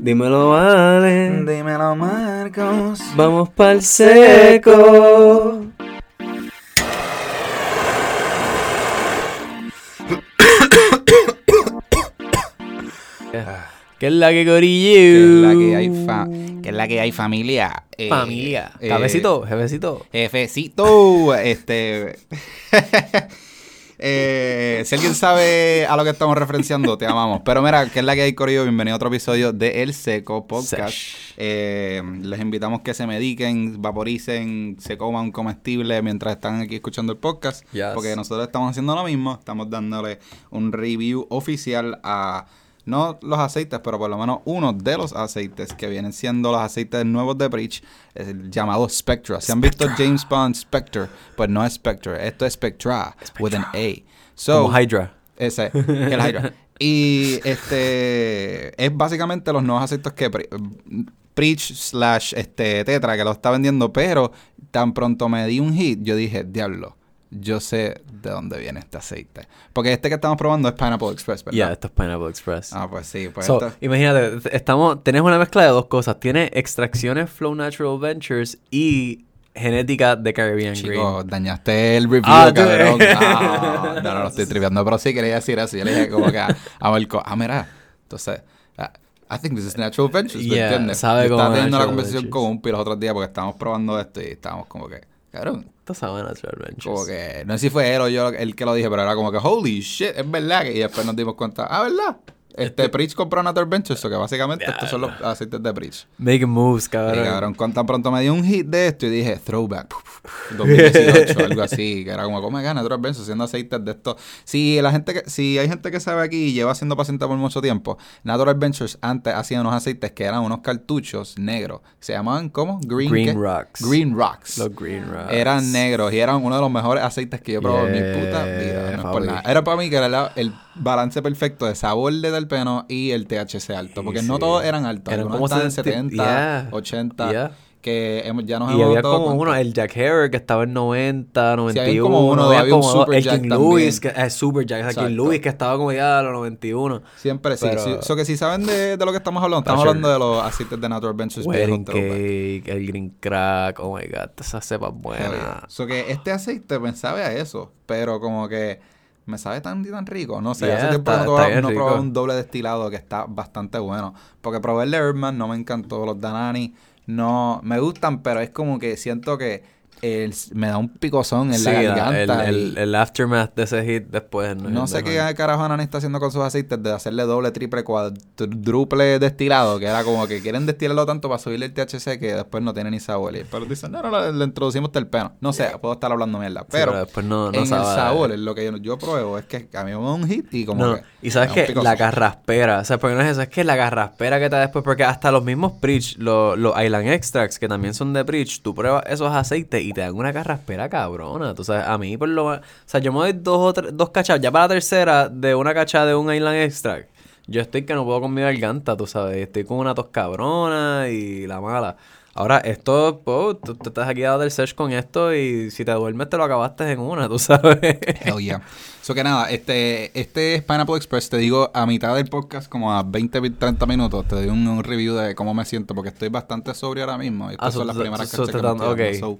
Dímelo, vale. Dímelo, Marcos. Vamos pa'l seco. ¿Qué es la que corillo? ¿Qué es la que hay, fa- es la que hay familia? Eh, Familia. eh, Cabecito, jefecito. Jefecito, este. eh, si alguien sabe a lo que estamos referenciando, te amamos. Pero mira, ¿qué es la que hay, Corillo? Bienvenido a otro episodio de El Seco Podcast. Eh, les invitamos que se mediquen, vaporicen, se coman comestible mientras están aquí escuchando el podcast. Yes. Porque nosotros estamos haciendo lo mismo. Estamos dándole un review oficial a. No los aceites, pero por lo menos uno de los aceites que vienen siendo los aceites nuevos de Breach, es el llamado Spectra. Si han visto James Bond Spectre, pues no es Spectre, esto es Spectra, with an A. So, Como Hydra. ese, el Hydra. Y este es básicamente los nuevos aceites que Pre- Preach slash este Tetra que lo está vendiendo, pero tan pronto me di un hit, yo dije, diablo, yo sé de dónde viene este aceite. Porque este que estamos probando es Pineapple Express, ¿verdad? Ya, esto es Pineapple Express. Ah, pues sí, pues So, esto- imagínate, estamos, tienes una mezcla de dos cosas. Tienes extracciones Flow Natural Ventures y genética de Caribbean Chico, Green. dañaste el review, Ah, cabrón. Ah, no, no, lo estoy tripeando, pero sí quería decir eso. Yo le dije como que a, a Marco, ah, mira, entonces, ah, I think this is natural ventures, ¿me Yeah, entiendes? sabe estaba teniendo la conversación ventures. con un pi los otros días porque estábamos probando esto y estábamos como que, cabrón, Esto sabe Natural Ventures. como que, no sé si fue él o yo el que lo dije, pero era como que, holy shit, es verdad. Y después nos dimos cuenta, ah, ¿verdad? Este, Preach compró Natural Ventures, o que básicamente estos son los aceites de Preach. Making moves, Y cabrón. cabrón, cuando tan pronto me dio un hit de esto y dije, throwback, 2018, algo así, que era como, ¿cómo me gana Natural Ventures haciendo aceites de esto? Si la gente que, si hay gente que sabe aquí y lleva siendo paciente por mucho tiempo, Natural Ventures antes hacía unos aceites que eran unos cartuchos negros, se llamaban, ¿cómo? Green, Green ¿qué? Rocks. Green Rocks. Los Green Rocks. Eran negros y eran uno de los mejores aceites que yo probado en mi puta vida. No es por nada. Era para mí que era el balance perfecto de sabor de terpeno y el THC alto. Porque no Sí. todos eran altos. Eran Algunos como estaban en 70, 70, yeah, 80. yeah. Que hemos- ya nos Y hemos había como cuenta. uno, el Jack Hair que estaba en 90, 91. había como uno, había había un como dos, Super el Jack King también. Louis, que es Super Jack, el. King Louis que estaba como ya a los 91. Siempre sí. Pero- sí. So que si saben de, de lo que estamos hablando, estamos hablando de los aceites de Natural Ventures. Wedding. Cake, el Green Crack, oh my god, esa cepa buena. So que este aceite me sabe a eso, pero como que me sabe tan y tan rico. No sé, Yeah, hace tiempo está- no, probaba- no probaba un doble destilado que está bastante bueno. Porque probé el de Herman, no me encantó. Los Danani no me gustan, pero es como que siento que el- me da un picozón en Sí, la garganta. el, y el, el aftermath de ese hit después. No, no sé qué carajo Anani está haciendo con sus aceites de hacerle doble, triple, cuádruple destilado, que era como que quieren destilarlo tanto para subirle el THC que después no tiene ni sabor. Y Pero dicen, no, no, le, le introducimos terpeno. No sé, puedo estar hablando mierda. Sí, Pero, después no, no en sabe- el sabor, en lo que yo, yo pruebo, es que a mí me da un hit y como No, que... y sabes que la carraspera, o sea, porque no es eso, es que la carraspera que te da después, porque hasta los mismos Preach, los, los Island Extracts, que también son de Preach, tú pruebas esos aceites y te dan una carraspera cabrona. Tú sabes, a mí por lo más, o sea, yo me doy dos o tres, dos cachas, ya para la tercera de una cacha de un Island Extract, yo estoy que no puedo con mi garganta, tú sabes, estoy con una tos cabrona y la mala. Ahora, esto, po, tú te estás aquí dado del search con esto y si te duermes te lo acabaste en una, tú sabes. Hell yeah. So que nada, este, este es Pineapple Express. Te digo a mitad del podcast, como a 20, 30 minutos, te doy un, un review de cómo me siento, porque estoy bastante sobrio ahora mismo. Y estas Ah, so- son las so- primeras so cachas te que me dan- estoy dando. ok. So,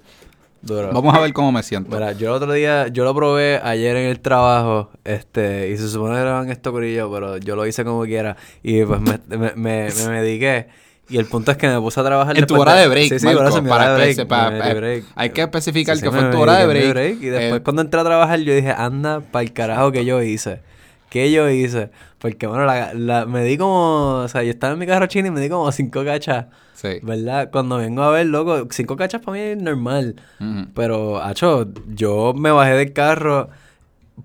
Duro. Vamos a ver cómo me siento. Mira, yo el otro día, yo lo probé ayer en el trabajo, este, y se supone que graban esto corillo, pero yo lo hice como quiera, y pues me, me, me, me mediqué, y el punto es que me puse a trabajar En tu hora de break, sí, sí, Marco, eso para hora de que break, sepa- hay que especificar Sí, que fue en tu hora de break. Y después Eh, cuando entré a trabajar yo dije, anda, para el carajo que yo hice. ¿Qué yo hice? Porque bueno, la, la- me di como, o sea, yo estaba en mi carro chino y me di como cinco cachas. Sí. ¿Verdad? Cuando vengo a ver, loco, cinco cachas para mí es normal. Ujú. Pero, hacho, yo me bajé del carro,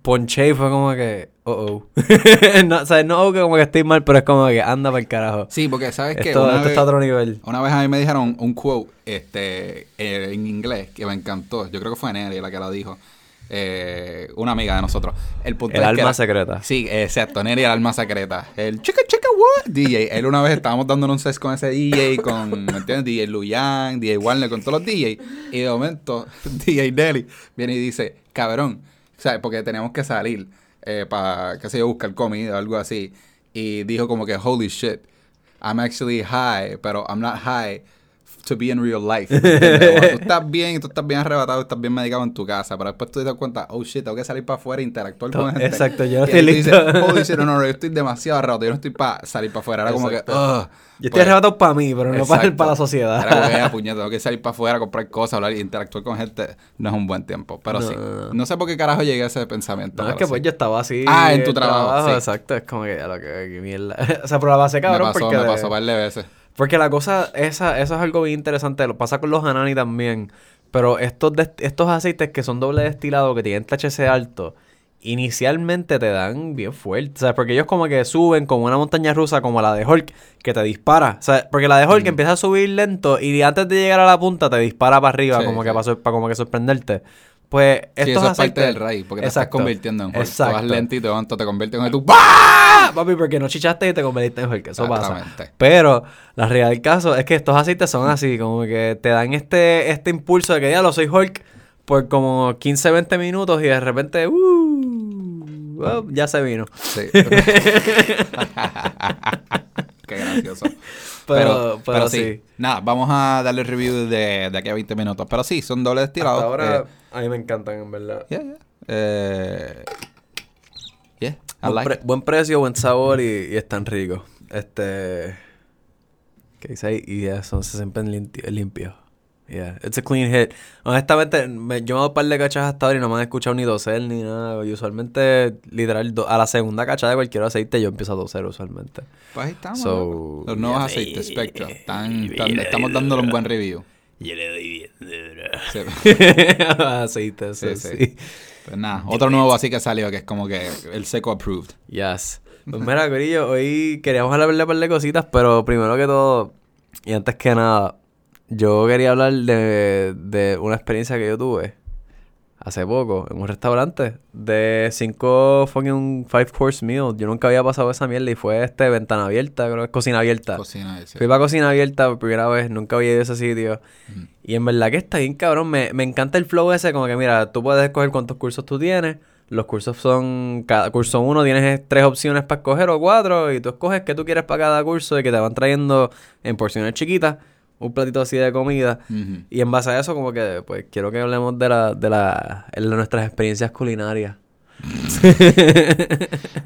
ponché y fue como que, oh, oh. no, o sea, no que como que estoy mal, pero es como que anda para el carajo. Sí, porque sabes que Esto, esto vez, está a otro nivel. una vez a mí me dijeron un quote este, eh, en inglés que me encantó. Yo creo que fue Neri la que lo dijo. Eh, una amiga de nosotros. El punto El es que alma era- secreta. Sí, exacto. Neri el alma secreta. El chica, chica, what? DJ. Él una vez estábamos dando un set con ese DJ, con, ¿me entiendes? DJ Luyan, DJ Warner, con todos los DJ. Y de momento, DJ Nelly viene y dice, cabrón, ¿sabes? Porque teníamos que salir para, qué sé yo, buscar comida o algo así. Y dijo como que, holy shit. I'm actually high, pero I'm not high to be in real life. tú estás bien y tú estás bien arrebatado, estás bien medicado en tu casa, pero después tú te das cuenta, oh shit, tengo que salir para afuera e interactuar con gente. Exacto, yo no estoy listo. oh, dice, no, no, yo estoy demasiado arrebatado, yo no estoy para salir para afuera. Era como que. "Ugh". Yo estoy Pues, arrebatado para mí, pero no para, para la sociedad. Era como que, "Ah, puñeta, tengo que salir para afuera, comprar cosas, hablar y interactuar con gente. No es un buen tiempo, pero sí. no, sé por qué carajo llegué a ese pensamiento. No, es que pues yo estaba así. Ah, en tu trabajo. Exacto, es como que, ya lo que, que mierda. o sea, pero la base cabrón me pasó, me pasó un par de veces. Porque la cosa, esa, eso es algo bien interesante. Lo pasa con los Hanani también. Pero estos, estos aceites que son doble destilado, que tienen THC alto, inicialmente te dan bien fuerte. O sea, porque ellos como que suben como una montaña rusa, como la de Hulk, que te dispara. O sea, porque la de Hulk Mm. empieza a subir lento y antes de llegar a la punta te dispara para arriba, Sí, como que para, para como que sorprenderte. Pues estos Sí, eso es parte del raíz, porque te estás convirtiendo en Hulk. Tú Exacto. vas lento y de momento te conviertes en el tu ¡Bah! ¡Ah! Papi, porque no chichaste y te convertiste en Hulk. Eso pasa. Exactamente. Pero la realidad del caso es que estos aceites son así, como que te dan este, este impulso de que ya lo soy Hulk por como 15, 20 minutos y de repente, uh, oh, ya se vino. Sí. Qué gracioso. Pero- pero sí. Nada, vamos a darle review de, de aquí a 20 minutos. Pero sí, son doble destilados. Hasta ahora eh, a mí me encantan, en verdad. yeah, yeah. Eh, yeah, I Buen, like pre- buen precio, buen sabor y, y están ricos. Este. ¿Qué dice ahí? Y ya son se siempre limpi- limpios. Yeah, it's a clean hit. Honestamente, me- yo me he dado un par de cachas hasta ahora y no me han escuchado ni doser ni nada. Y usualmente, literal, do- a la segunda cacha de cualquier aceite yo empiezo a doser usualmente. Pues ahí estamos. So. Los nuevos yeah, aceites Spectra. Están- están- estamos dándole un buen review. Yo le doy bien duro. Sí. Sí. Pues nada, otro nuevo así que salió que es como que el seco approved. Yes. Pues mira, Corillo, hoy queríamos hablar de un par de cositas, pero primero que todo, y antes que nada, yo quería hablar de, de una experiencia que yo tuve hace poco en un restaurante de cinco fucking five course meal. Yo nunca había pasado esa mierda y fue este ventana abierta, creo que es cocina abierta. Cocina ese. Fui para cocina abierta por primera vez, nunca había ido a ese sitio. Ujú. Y en verdad que está bien cabrón. Me, me encanta el flow ese, como que mira, tú puedes escoger cuántos cursos tú tienes. Los cursos son, cada curso uno tienes tres opciones para escoger o cuatro. Y tú escoges qué tú quieres para cada curso y que te van trayendo en porciones chiquitas un platito así de comida. Ujú. Y en base a eso, como que, pues, quiero que hablemos de la, de la, de nuestras experiencias culinarias.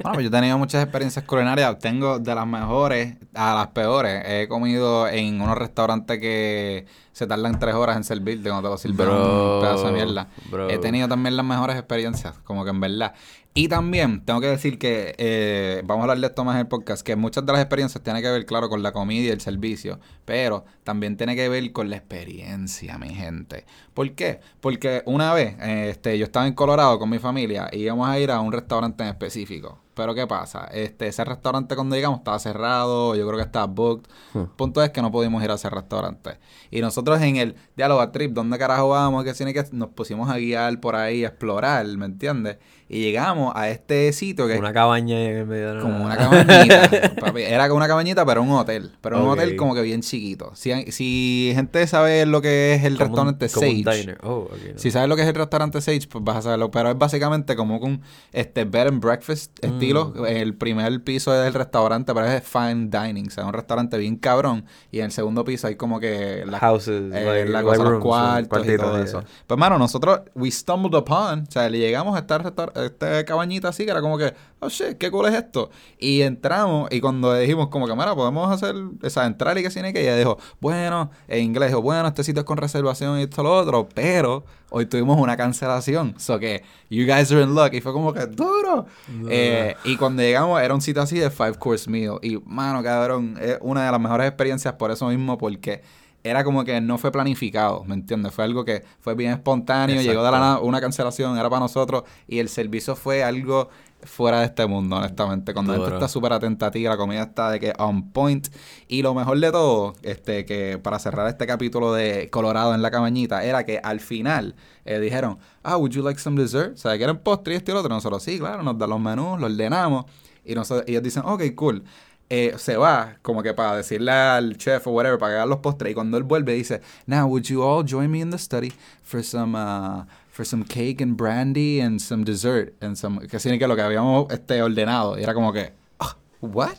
Bueno, pues yo he tenido muchas experiencias culinarias. Tengo de las mejores a las peores. He comido en unos restaurantes que se tardan tres horas en servirte cuando te lo sirven un pedazo de mierda. bro. He tenido también las mejores experiencias, como que en verdad. Y también tengo que decir que, eh, vamos a hablar de esto más en el podcast, que muchas de las experiencias tienen que ver, claro, con la comida y el servicio, pero también tiene que ver con la experiencia, mi gente. ¿Por qué? Porque una vez, este, yo estaba en Colorado con mi familia y íbamos a ir a un restaurante en específico. Pero ¿qué pasa? Este, ese restaurante cuando llegamos estaba cerrado, yo creo que estaba booked. Hmm. Punto es que no pudimos ir a ese restaurante. Y nosotros en el diálogo trip, ¿dónde carajo vamos? Que tiene que nos pusimos a guiar por ahí, a explorar, ¿me entiendes? Y llegamos a este sitio que Una cabaña en el medio de la como una cabañita. Era como una cabañita, pero un hotel. Pero un Ok. hotel como que bien chiquito. Si, si gente sabe lo que es el Como un- restaurante como un Sage. diner. Oh, ok, no. Si sabes lo que es el restaurante Sage, pues vas a saberlo. Pero es básicamente como un este bed and breakfast Mm. estilo. El primer piso es el restaurante, pero es fine dining. O sea, un restaurante bien cabrón. Y en el segundo piso hay como que la, Houses, eh, like- la like cosa, los rooms, cuartos y todo yeah. eso. Pues, mano, nosotros, we stumbled upon, o sea, le llegamos a esta, esta cabañita así, que era como que, oh shit, qué cool es esto. Y entramos, y cuando dijimos, como que, mira, podemos hacer, o sea, entrar y que tiene que, ella dijo, bueno, en inglés, dijo, bueno, este sitio es con reservación y esto lo otro, pero hoy tuvimos una cancelación. So que, you guys are in luck. Y fue como que, duro. Eh, y cuando llegamos, era un sitio así de five course meal. Y, mano, cabrón, es una de las mejores experiencias por eso mismo, porque era como que no fue planificado, ¿me entiendes? Fue algo que fue bien espontáneo, llegó de la nada una cancelación, era para nosotros, y el servicio fue algo fuera de este mundo, honestamente. Cuando la gente Duro. está súper atenta a ti, la comida está de que on point. Y lo mejor de todo, este, que para cerrar este capítulo de Colorado en la cabañita, era que al final eh, dijeron, ah, would you like some dessert? O sea, ¿quieren postre y esto y lo otro? Nosotros, sí, claro, nos dan los menús, los ordenamos. Y nosotros, ellos dicen, ok, cool. Eh, se va como que para decirle al chef o whatever, para que haga los postres. Y cuando él vuelve, dice, now, would you all join me in the study for some, uh, for some cake and brandy and some dessert? And some, que significa lo que habíamos este, ordenado. Y era como que, "Ah, what?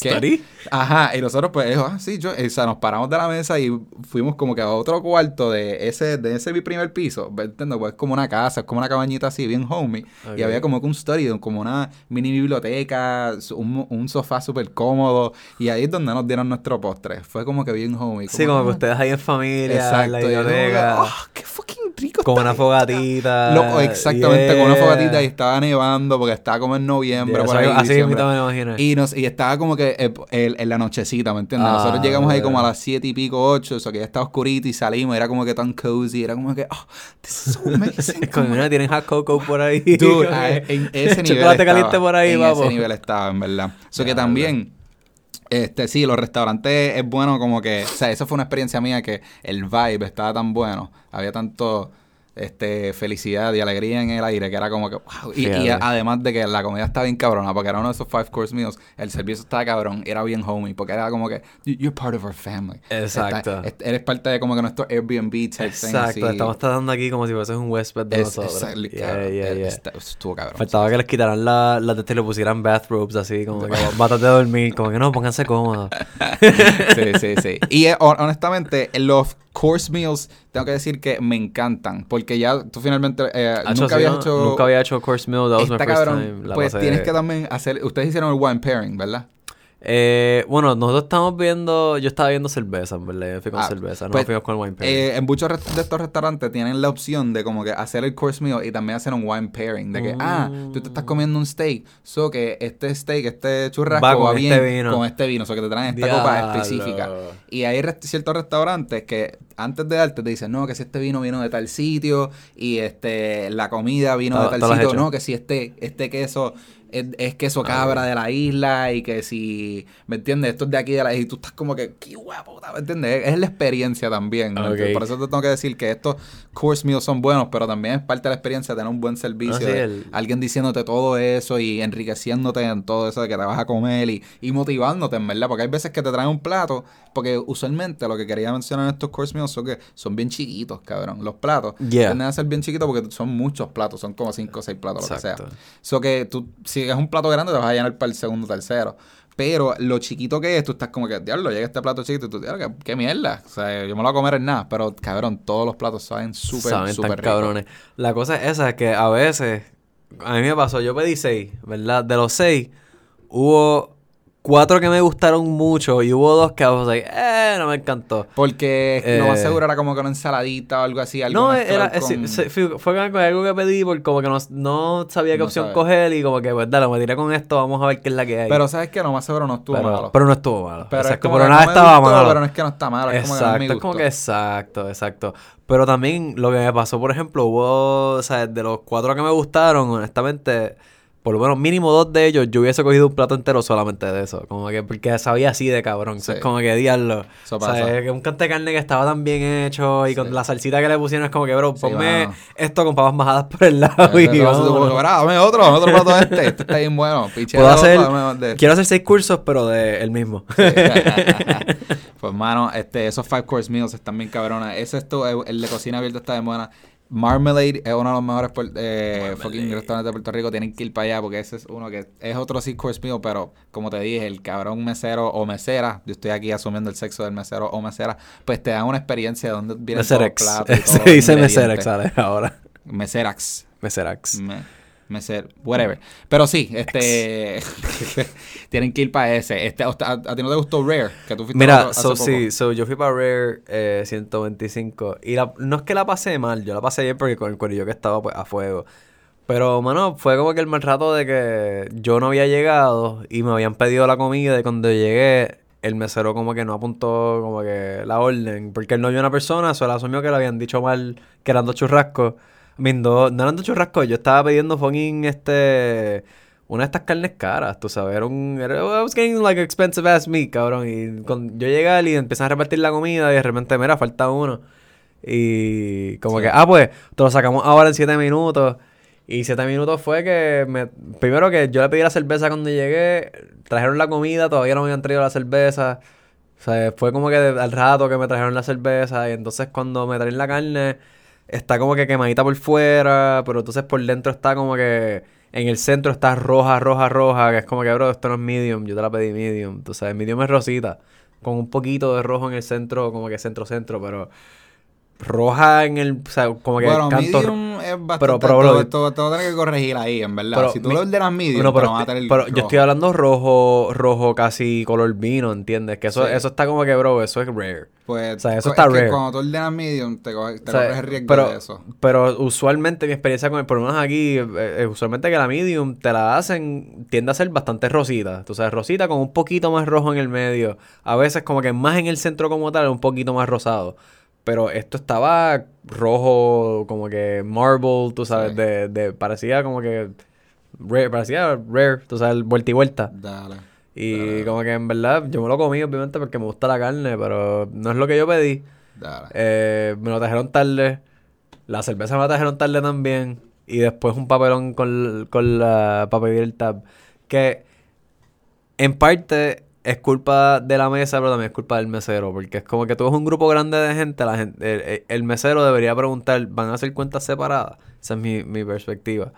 ¿Qué? ¿Study? Ajá, y nosotros pues, dijo, ah, sí, yo, o sea, nos paramos de la mesa y fuimos como que a otro cuarto de ese, de ese primer piso, ¿entiendes? Pues es como una casa, es como una cabañita así, bien homey, Ok. y había como que un study, como una mini biblioteca, un, un sofá súper cómodo, y ahí es donde nos dieron nuestro postre, fue como que bien homey. Sí, como que ustedes ahí en familia, Exacto, en la y yo como biblioteca, "Ah, qué fucking rico con una esto". fogatita. Loco, exactamente, con una yeah. fogatita y estaba nevando porque estaba como en noviembre, Yeah, por ahí, así me lo imagino. Y, nos, y estaba como que eh, el- en la nochecita, ¿me entiendes? Ah, Nosotros llegamos ahí como a las siete y pico, ocho, eso que ya estaba oscurito y salimos, era como que tan cozy, era como que, oh, this is so amazing. Con una tienen hot cocoa por ahí. Dude, a- que- en ese nivel Chocolate estaba, caliente por ahí, en papo. ese nivel estaba, en verdad. Eso que Ya, también, este, sí, los restaurantes es bueno como que, o sea, eso fue una experiencia mía que el vibe estaba tan bueno, había tanto, este, felicidad y alegría en el aire que era como que, wow. Y, además de que la comida estaba bien cabrona, porque era uno de esos five course meals, el servicio estaba cabrón, era bien homey, porque era como que, "You- you're part of our family. Exacto. Está- eres parte de como que nuestro Airbnb type thing, Exacto, así. estamos tratando aquí como si fueses un huésped de Es- nosotros. exactly, Yeah, cabrón. yeah, yeah. está- Estuvo cabrón. Faltaba que les quitaran la- las de este y le pusieran bathrobes así, como que de dormir, como que no, pónganse cómodos. sí, sí, sí. Y eh, hon- honestamente, los course meals, tengo que decir que me encantan. Porque ya tú finalmente eh, Hacho, nunca habías hecho. Nunca había hecho course meal, that was my first time. Pues pasé- tienes que también hacer. Ustedes hicieron el wine pairing, ¿verdad? Eh, bueno, nosotros estamos viendo, yo estaba viendo cerveza, en verdad, yo fui con Ah, cerveza, no pues, fuimos con wine pairing. Eh, en muchos de estos restaurantes tienen la opción de como que hacer el course meal y también hacer un wine pairing. De que, ah, tú te estás comiendo un steak, so que este steak, este churrasco Va va, con bien este vino. con este vino, so que te traen esta copa específica. Y hay ciertos restaurantes que antes de darte te dicen, no, que si este vino vino de tal sitio y este la comida vino de tal sitio, no, que si este, este queso es, es queso cabra de la isla y que si, ¿me entiendes? Esto es de aquí de la isla y tú estás como que, qué guapo, ¿me entiendes? Es la experiencia también. Por eso te tengo que decir que estos course meals son buenos, pero también es parte de la experiencia tener un buen servicio. Ah, sí, de el- Alguien diciéndote todo eso y enriqueciéndote en todo eso de que te vas a comer y, y motivándote, en verdad. Porque hay veces que te traen un plato, porque usualmente lo que quería mencionar en estos course meals son que son bien chiquitos, cabrón. Los platos Yeah. tienden a ser bien chiquitos porque son muchos platos, son como 5 o 6 platos, lo que sea. So que tú, si es un plato grande, te vas a llenar para el segundo o tercero. Pero lo chiquito que es, tú estás como que, diablo, llega este plato chiquito y tú, diablo, qué, qué mierda. O sea, yo me lo voy a comer en nada. Pero, cabrón, todos los platos saben súper, súper cabrones. La cosa es esa, que a veces, a mí me pasó, yo pedí seis, ¿verdad? De los seis, hubo cuatro que me gustaron mucho y hubo dos que, was like, eh, no me encantó. Porque lo más Eh, seguro era como que una ensaladita o algo así. Algo No, era, sí, con- sí, fue, fue algo que pedí porque como que no, no sabía qué No opción coger y como que, pues dale, me tiré con esto, vamos a ver qué es la que hay. Pero sabes que lo más seguro no estuvo pero, malo. pero no estuvo malo. Pero exacto, nada no estaba gustó, malo. Pero no es que no está malo. Es como que a mí me Exacto, es como que exacto, exacto. Pero también lo que me pasó, por ejemplo, hubo, o sea, de los cuatro que me gustaron, honestamente, por lo menos mínimo dos de ellos, yo hubiese cogido un plato entero solamente de eso. Como que porque sabía así de cabrón. Sí. Es como que diablo. Eso O sea, pasa. que un cante de carne que estaba tan bien hecho y Sí. con la salsita que le pusieron es como que, bro, ponme esto con papas bajadas por el lado y. "Mira, dame otro, otro plato este. Este está bien bueno. Piche Puedo de otro, hacer, de este. quiero hacer seis cursos, pero de el mismo. pues, mano, este, esos five course meals están bien cabrones. Ese esto, eh, el de cocina abierta está de buena. Marmalade es uno de los mejores eh, fucking restaurantes de Puerto Rico. Tienen que ir para allá porque ese es uno que es otro six course meal, pero como te dije, el cabrón mesero o mesera, yo estoy aquí asumiendo el sexo del mesero o mesera, pues te dan una experiencia de Meserax. platos. y todos Se dice Meserax. Ahora. Meserax. Meserax. Me, meser, whatever. Pero sí, este tienen que ir para ese. Este, ¿a, a ti no te gustó Rare? Que tú fuiste Mira, hace so, poco. sí, so, yo fui para Rare eh, 125 y la- no es que la pasé mal, yo la pasé bien porque con el corillo que estaba pues a fuego. Pero, mano, fue como que el mal rato de que yo no había llegado y me habían pedido la comida y cuando llegué el mesero como que no apuntó como que la orden porque él no vio una persona, solo asumió que le habían dicho mal que eran dos churrascos. I mean, do- no eran dos churrascos, yo estaba pidiendo fucking este... Una de estas carnes caras, tú sabes, era un... Era, I was getting like expensive ass meat, cabrón. Y con, yo llegué y empiezan a repartir la comida y de repente, mira, falta uno. Y como Sí. que, ah, pues, te lo sacamos ahora en siete minutos. Y siete minutos fue que me... Primero que yo le pedí la cerveza cuando llegué, trajeron la comida, todavía no me habían traído la cerveza. O sea, fue como que de- al rato que me trajeron la cerveza y entonces cuando me traen la carne está como que quemadita por fuera, pero entonces por dentro está como que En el centro está roja, roja, roja, que es como que, bro, esto no es medium, yo te la pedí medium. Tú sabes, medium es rosita, con un poquito de rojo en el centro, como que centro-centro, pero roja en el, o sea, como que Bueno, canto... medium es bastante... pero, pero, todo, todo, todo tiene que corregir ahí, en verdad. Pero si tú mi- lo ordenas medium, No, te pero, van a tener pero yo estoy hablando rojo, rojo casi color vino, ¿entiendes? Que eso, Sí. eso está como que, bro, eso es rare. Pues, o sea, eso co- está es que rare. cuando tú ordenas medium, te, coge- te O sea, corres el riesgo pero, de eso. pero usualmente mi experiencia con el, por lo menos aquí, eh, eh, usualmente que la medium te la hacen, tiende a ser bastante rosita. Tú sabes, rosita con un poquito más rojo en el medio. A veces como que más en el centro como tal, un poquito más rosado. Pero esto estaba rojo, como que marble, tú sabes, Sí. de, de, parecía como que rare, parecía rare, tú sabes, vuelta y vuelta. Dale. Y como que en verdad, yo me lo comí obviamente porque me gusta la carne, pero no es lo que yo pedí. Dale. Eh, me lo trajeron tarde. La cerveza me la trajeron tarde también. Y después un papelón con, con la para pedir el tab. Que en parte es culpa de la mesa, pero también es culpa del mesero. Porque es como que tú eres un grupo grande de gente. La gente el, mesero debería preguntar: ¿van a hacer cuentas separadas? Esa es mi, mi perspectiva.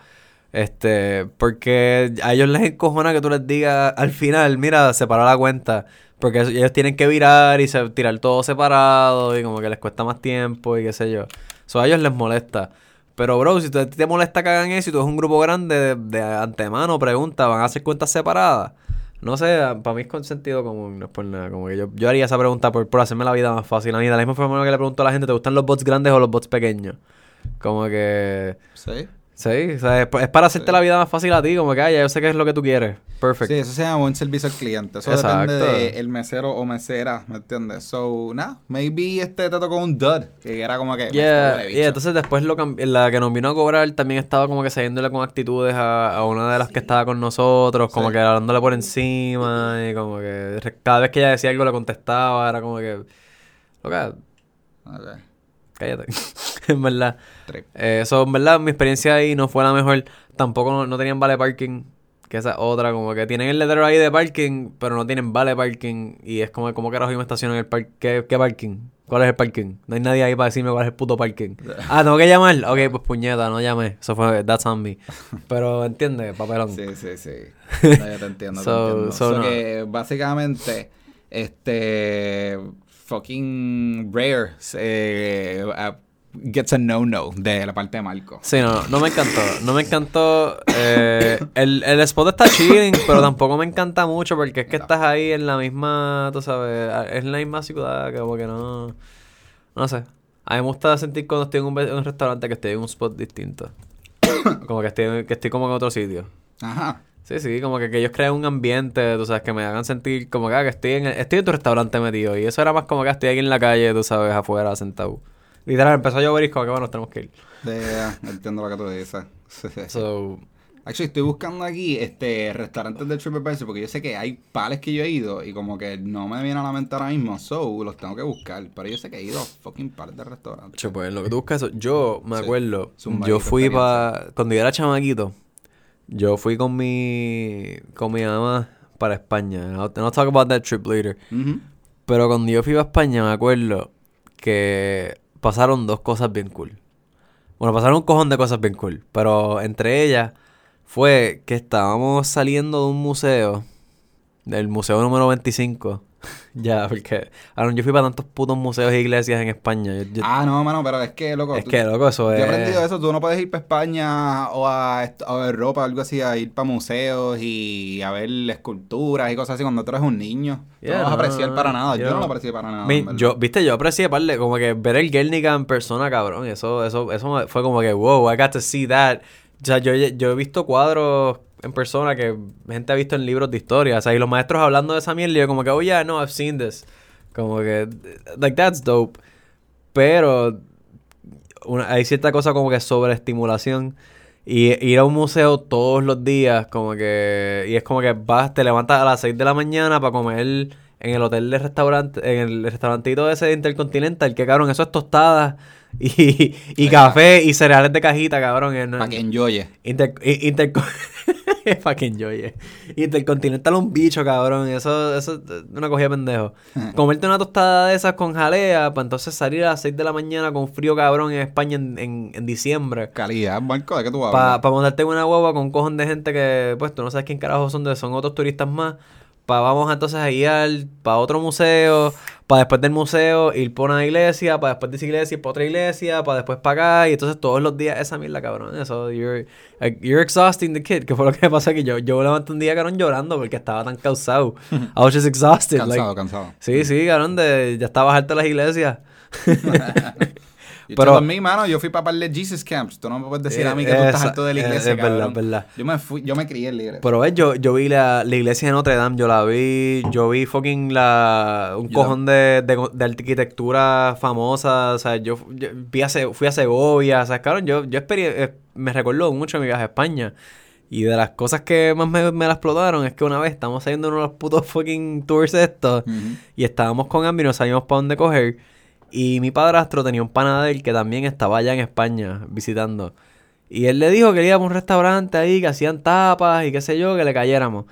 Este, porque a ellos les encojona que tú les digas al final, mira, separa la cuenta. Porque ellos tienen que virar y se, tirar todo separado y como que les cuesta más tiempo y qué sé yo. Eso a ellos les molesta. Pero, bro, si te, te molesta que hagan eso y tú eres un grupo grande de, de antemano, pregunta, ¿van a hacer cuentas separadas? No sé, para mí es con sentido común, no es por nada. Como que yo, yo haría esa pregunta por, por hacerme la vida más fácil a mí. De la misma forma que le pregunto a la gente, ¿te gustan los bots grandes o los bots pequeños? Como que... ¿Sí? Sí, o sea, es, para hacerte la vida más fácil a ti, como que, ah, ya yo sé qué es lo que tú quieres. Perfecto. Sí, eso se llama buen servicio al cliente. Eso Exacto. depende del mesero o mesera, ¿me entiendes? So, nada, maybe este te tocó un dud, que era como que... Yeah, yeah, entonces después lo la que nos vino a cobrar también estaba como que saliéndole con actitudes a, a una de las que estaba con nosotros, como Sí. que hablándole por encima y como que cada vez que ella decía algo le contestaba, era como que, loca, Ok, cállate, en verdad. trip. Eh, Eso, en verdad, mi experiencia ahí no fue la mejor. Tampoco no, no tenían vale parking. Que esa es otra, como que tienen el letrero ahí de parking, pero no tienen vale parking. Y es como, como carajo yo me estaciono en el parque. ¿Qué, ¿Qué parking? ¿Cuál es el parking? No hay nadie ahí para decirme cuál es el puto parking. Ah, tengo que llamar. Ok, pues puñeta, no llamé. Eso fue, that's on me. Pero entiende, papelón. Sí, sí, sí. No, yo te entiendo, te So- entiendo. so So no. que básicamente, este, fucking rare eh, gets a no-no de la parte de Marco. Sí, no, no, me encantó. No me encantó. eh, el, el spot está chilling, pero tampoco me encanta mucho porque es que estás ahí en la misma, tú sabes, es en la misma ciudad, que como que no. No sé. A mí me gusta sentir cuando estoy en un, ve- en un restaurante que estoy en un spot distinto. como que estoy, que estoy como en otro sitio. Ajá. Sí, sí, como que, que ellos creen un ambiente, tú sabes, que me hagan sentir como que, ah, que estoy en, el- estoy en tu restaurante metido. Y eso era más como que estoy aquí en la calle, tú sabes, afuera, sentado. Literal, empezó a llover y como que, bueno, nos tenemos que ir. De- entiendo lo que tú dices. So, Actually, estoy buscando aquí este restaurantes de TripAdvisor porque yo sé que hay pales que yo he ido y como que no me viene a la mente ahora mismo, so los tengo que buscar. Pero yo sé que he ido a fucking pales de restaurantes. Che, pues lo que tú buscas. Yo me acuerdo, yo fui para. Cuando yo era chamaquito, yo fui con mi. con mi mamá para España. I'll, I'll talk about that trip later. Pero cuando yo fui para España, me acuerdo que pasaron dos cosas bien cool. Bueno, pasaron un cojón de cosas bien cool. Pero entre ellas fue que estábamos saliendo de un museo, del museo número 25. ya, porque. Aaron, yo fui para tantos putos museos e iglesias en España. Yo- yo- Ah, no, mano, pero es que, loco. es tú- que, loco, eso Yo es. he aprendido eso, tú no puedes ir para España o a, a Europa o algo así, a ir para museos y a ver esculturas y cosas así cuando tú eres un niño. Tú Yeah, no vas a apreciar para nada. Yo, yo- no lo aprecié para nada. Mi- yo, viste, yo aprecié parle, como que ver el Guernica en persona, cabrón. Eso, eso, eso fue como que, wow, I got to see that. O sea, yo, yo he visto cuadros en persona que gente ha visto en libros de historia. O sea, y los maestros hablando de esa mierda, y yo como que, oh yeah, no, I've seen this. Como que, like, that's dope. Pero una- hay cierta cosa como que sobreestimulación. Y ir a un museo todos los días, como que. Y es como que vas, te levantas a las 6 de la mañana para comer en el hotel de restaurante, en el restaurantito ese de Intercontinental, que cabrón, eso es tostadas y, y café y cereales de cajita, cabrón. Para que enjoye. Inter- i- interco- Fucking joy. Intercontinental un bicho, cabrón. Eso, eso es una cogida de pendejo. Comerte una tostada de esas con jalea, para entonces salir a las 6 de la mañana con frío, cabrón, en España en, en, en diciembre. Calidad, Marco, ¿de qué tú Para hablas? montarte en una guagua con un cojón de gente que, pues, tú no sabes quién carajo son, de, son otros turistas más. Pa, vamos entonces a ir para otro museo, para después del museo ir por una iglesia, para después de esa iglesia ir para otra iglesia, para después para acá, y entonces todos los días esa mierda, cabrón. Eso, you're, you're exhausting the kid, que fue lo que me pasó aquí. Yo, yo me levanté un día, cabrón, llorando porque estaba tan cansado. I was just exhausted. Cansado, like- cansado. Sí, sí, cabrón, de, ya estaba harto de las iglesias. Pero- Pero, mí, mano, yo fui para par de Jesus Camps. Tú no me puedes decir a mí que tú estás Esa- harto de la eh, iglesia, es verdad, es verdad. Yo me fui, yo me crié en la iglesia. Pero ves, yo, yo vi la, la iglesia de Notre Dame, yo la vi, yo vi fucking la, un Yo cojón de, de, de arquitectura famosa, o sea, yo, yo vi a Se- fui a Segovia, o sea, cabrón, yo, yo eh, me recuerdo mucho mi viaje a España. Y de las cosas que más me, me la explotaron es que una vez estamos haciendo uno de los putos fucking tours estos Ujú. y estábamos con Ambi y no sabíamos para dónde coger. Y mi padrastro tenía un pana de él que también estaba allá en España visitando. Y él le dijo que íbamos a un restaurante ahí, que hacían tapas y qué sé yo, que le cayéramos.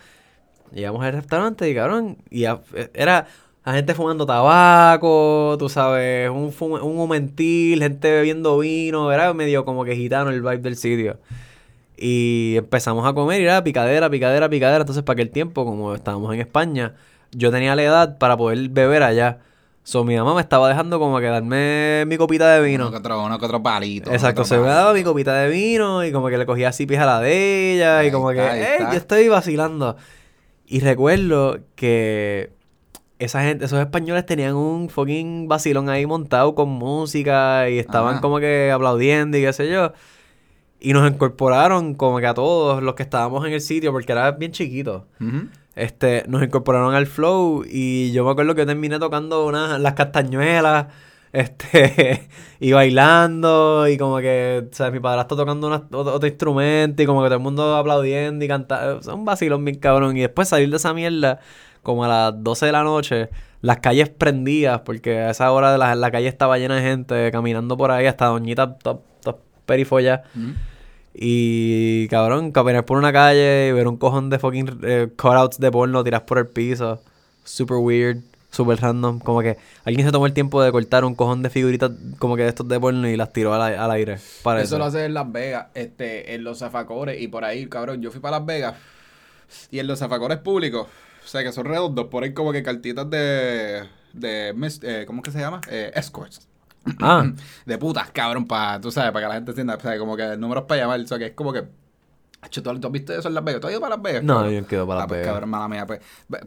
Llegamos al restaurante y cabrón, y era la gente fumando tabaco, tú sabes, un, un humentil, gente bebiendo vino, era medio como que gitano el vibe del sitio. Y empezamos a comer y era picadera, picadera, picadera. Entonces, para aquel tiempo, como estábamos en España, yo tenía la edad para poder beber allá. So, mi mamá me estaba dejando como que darme mi copita de vino. Uno que otro, uno que otro palito. Exacto, se otro me daba mi palito. copita de vino y como que le cogía así pija a la de ella y como que, está, eh, yo estoy vacilando. Y recuerdo que esa gente, esos españoles tenían un fucking vacilón ahí montado con música y estaban Ajá. como que aplaudiendo y qué sé yo. Y nos incorporaron como que a todos los que estábamos en el sitio porque era bien chiquito. Ujú. Este, nos incorporaron al flow y yo me acuerdo que yo terminé tocando unas, las castañuelas, este, y bailando y como que, sea, mi padrastro tocando una- otro, instrumento y como que todo el mundo aplaudiendo y cantando, o sea, un vacilón bien cabrón y después salir de esa mierda como a las 12 de la noche, las calles prendidas porque a esa hora la, la calle estaba llena de gente caminando por ahí hasta doñita top, top perifollas. Ujú. Y cabrón, caminar por una calle y ver un cojón de fucking eh, cutouts de porno tiras por el piso. Super weird, super random. Como que alguien se tomó el tiempo de cortar un cojón de figuritas como que de estos de porno y las tiró al, al aire. Eso lo hace en Las Vegas, este, en los zafacores y por ahí, cabrón. Yo fui para Las Vegas Y en los zafacores públicos, o sea, que son redondos, ponen como que cartitas de... de eh, ¿Cómo es que se llama? Eh, escorts. Ah, De putas, cabrón, para, tú sabes, para que la gente entienda, o sea, como que números para llamar, o sea, que es como que... ¿tú, has visto eso en Las Vegas? ¿Tú has ido para Las Vegas? No, cabrón? yo quedo para Ah, Las pues, Vegas. cabrón, mala mía, pues,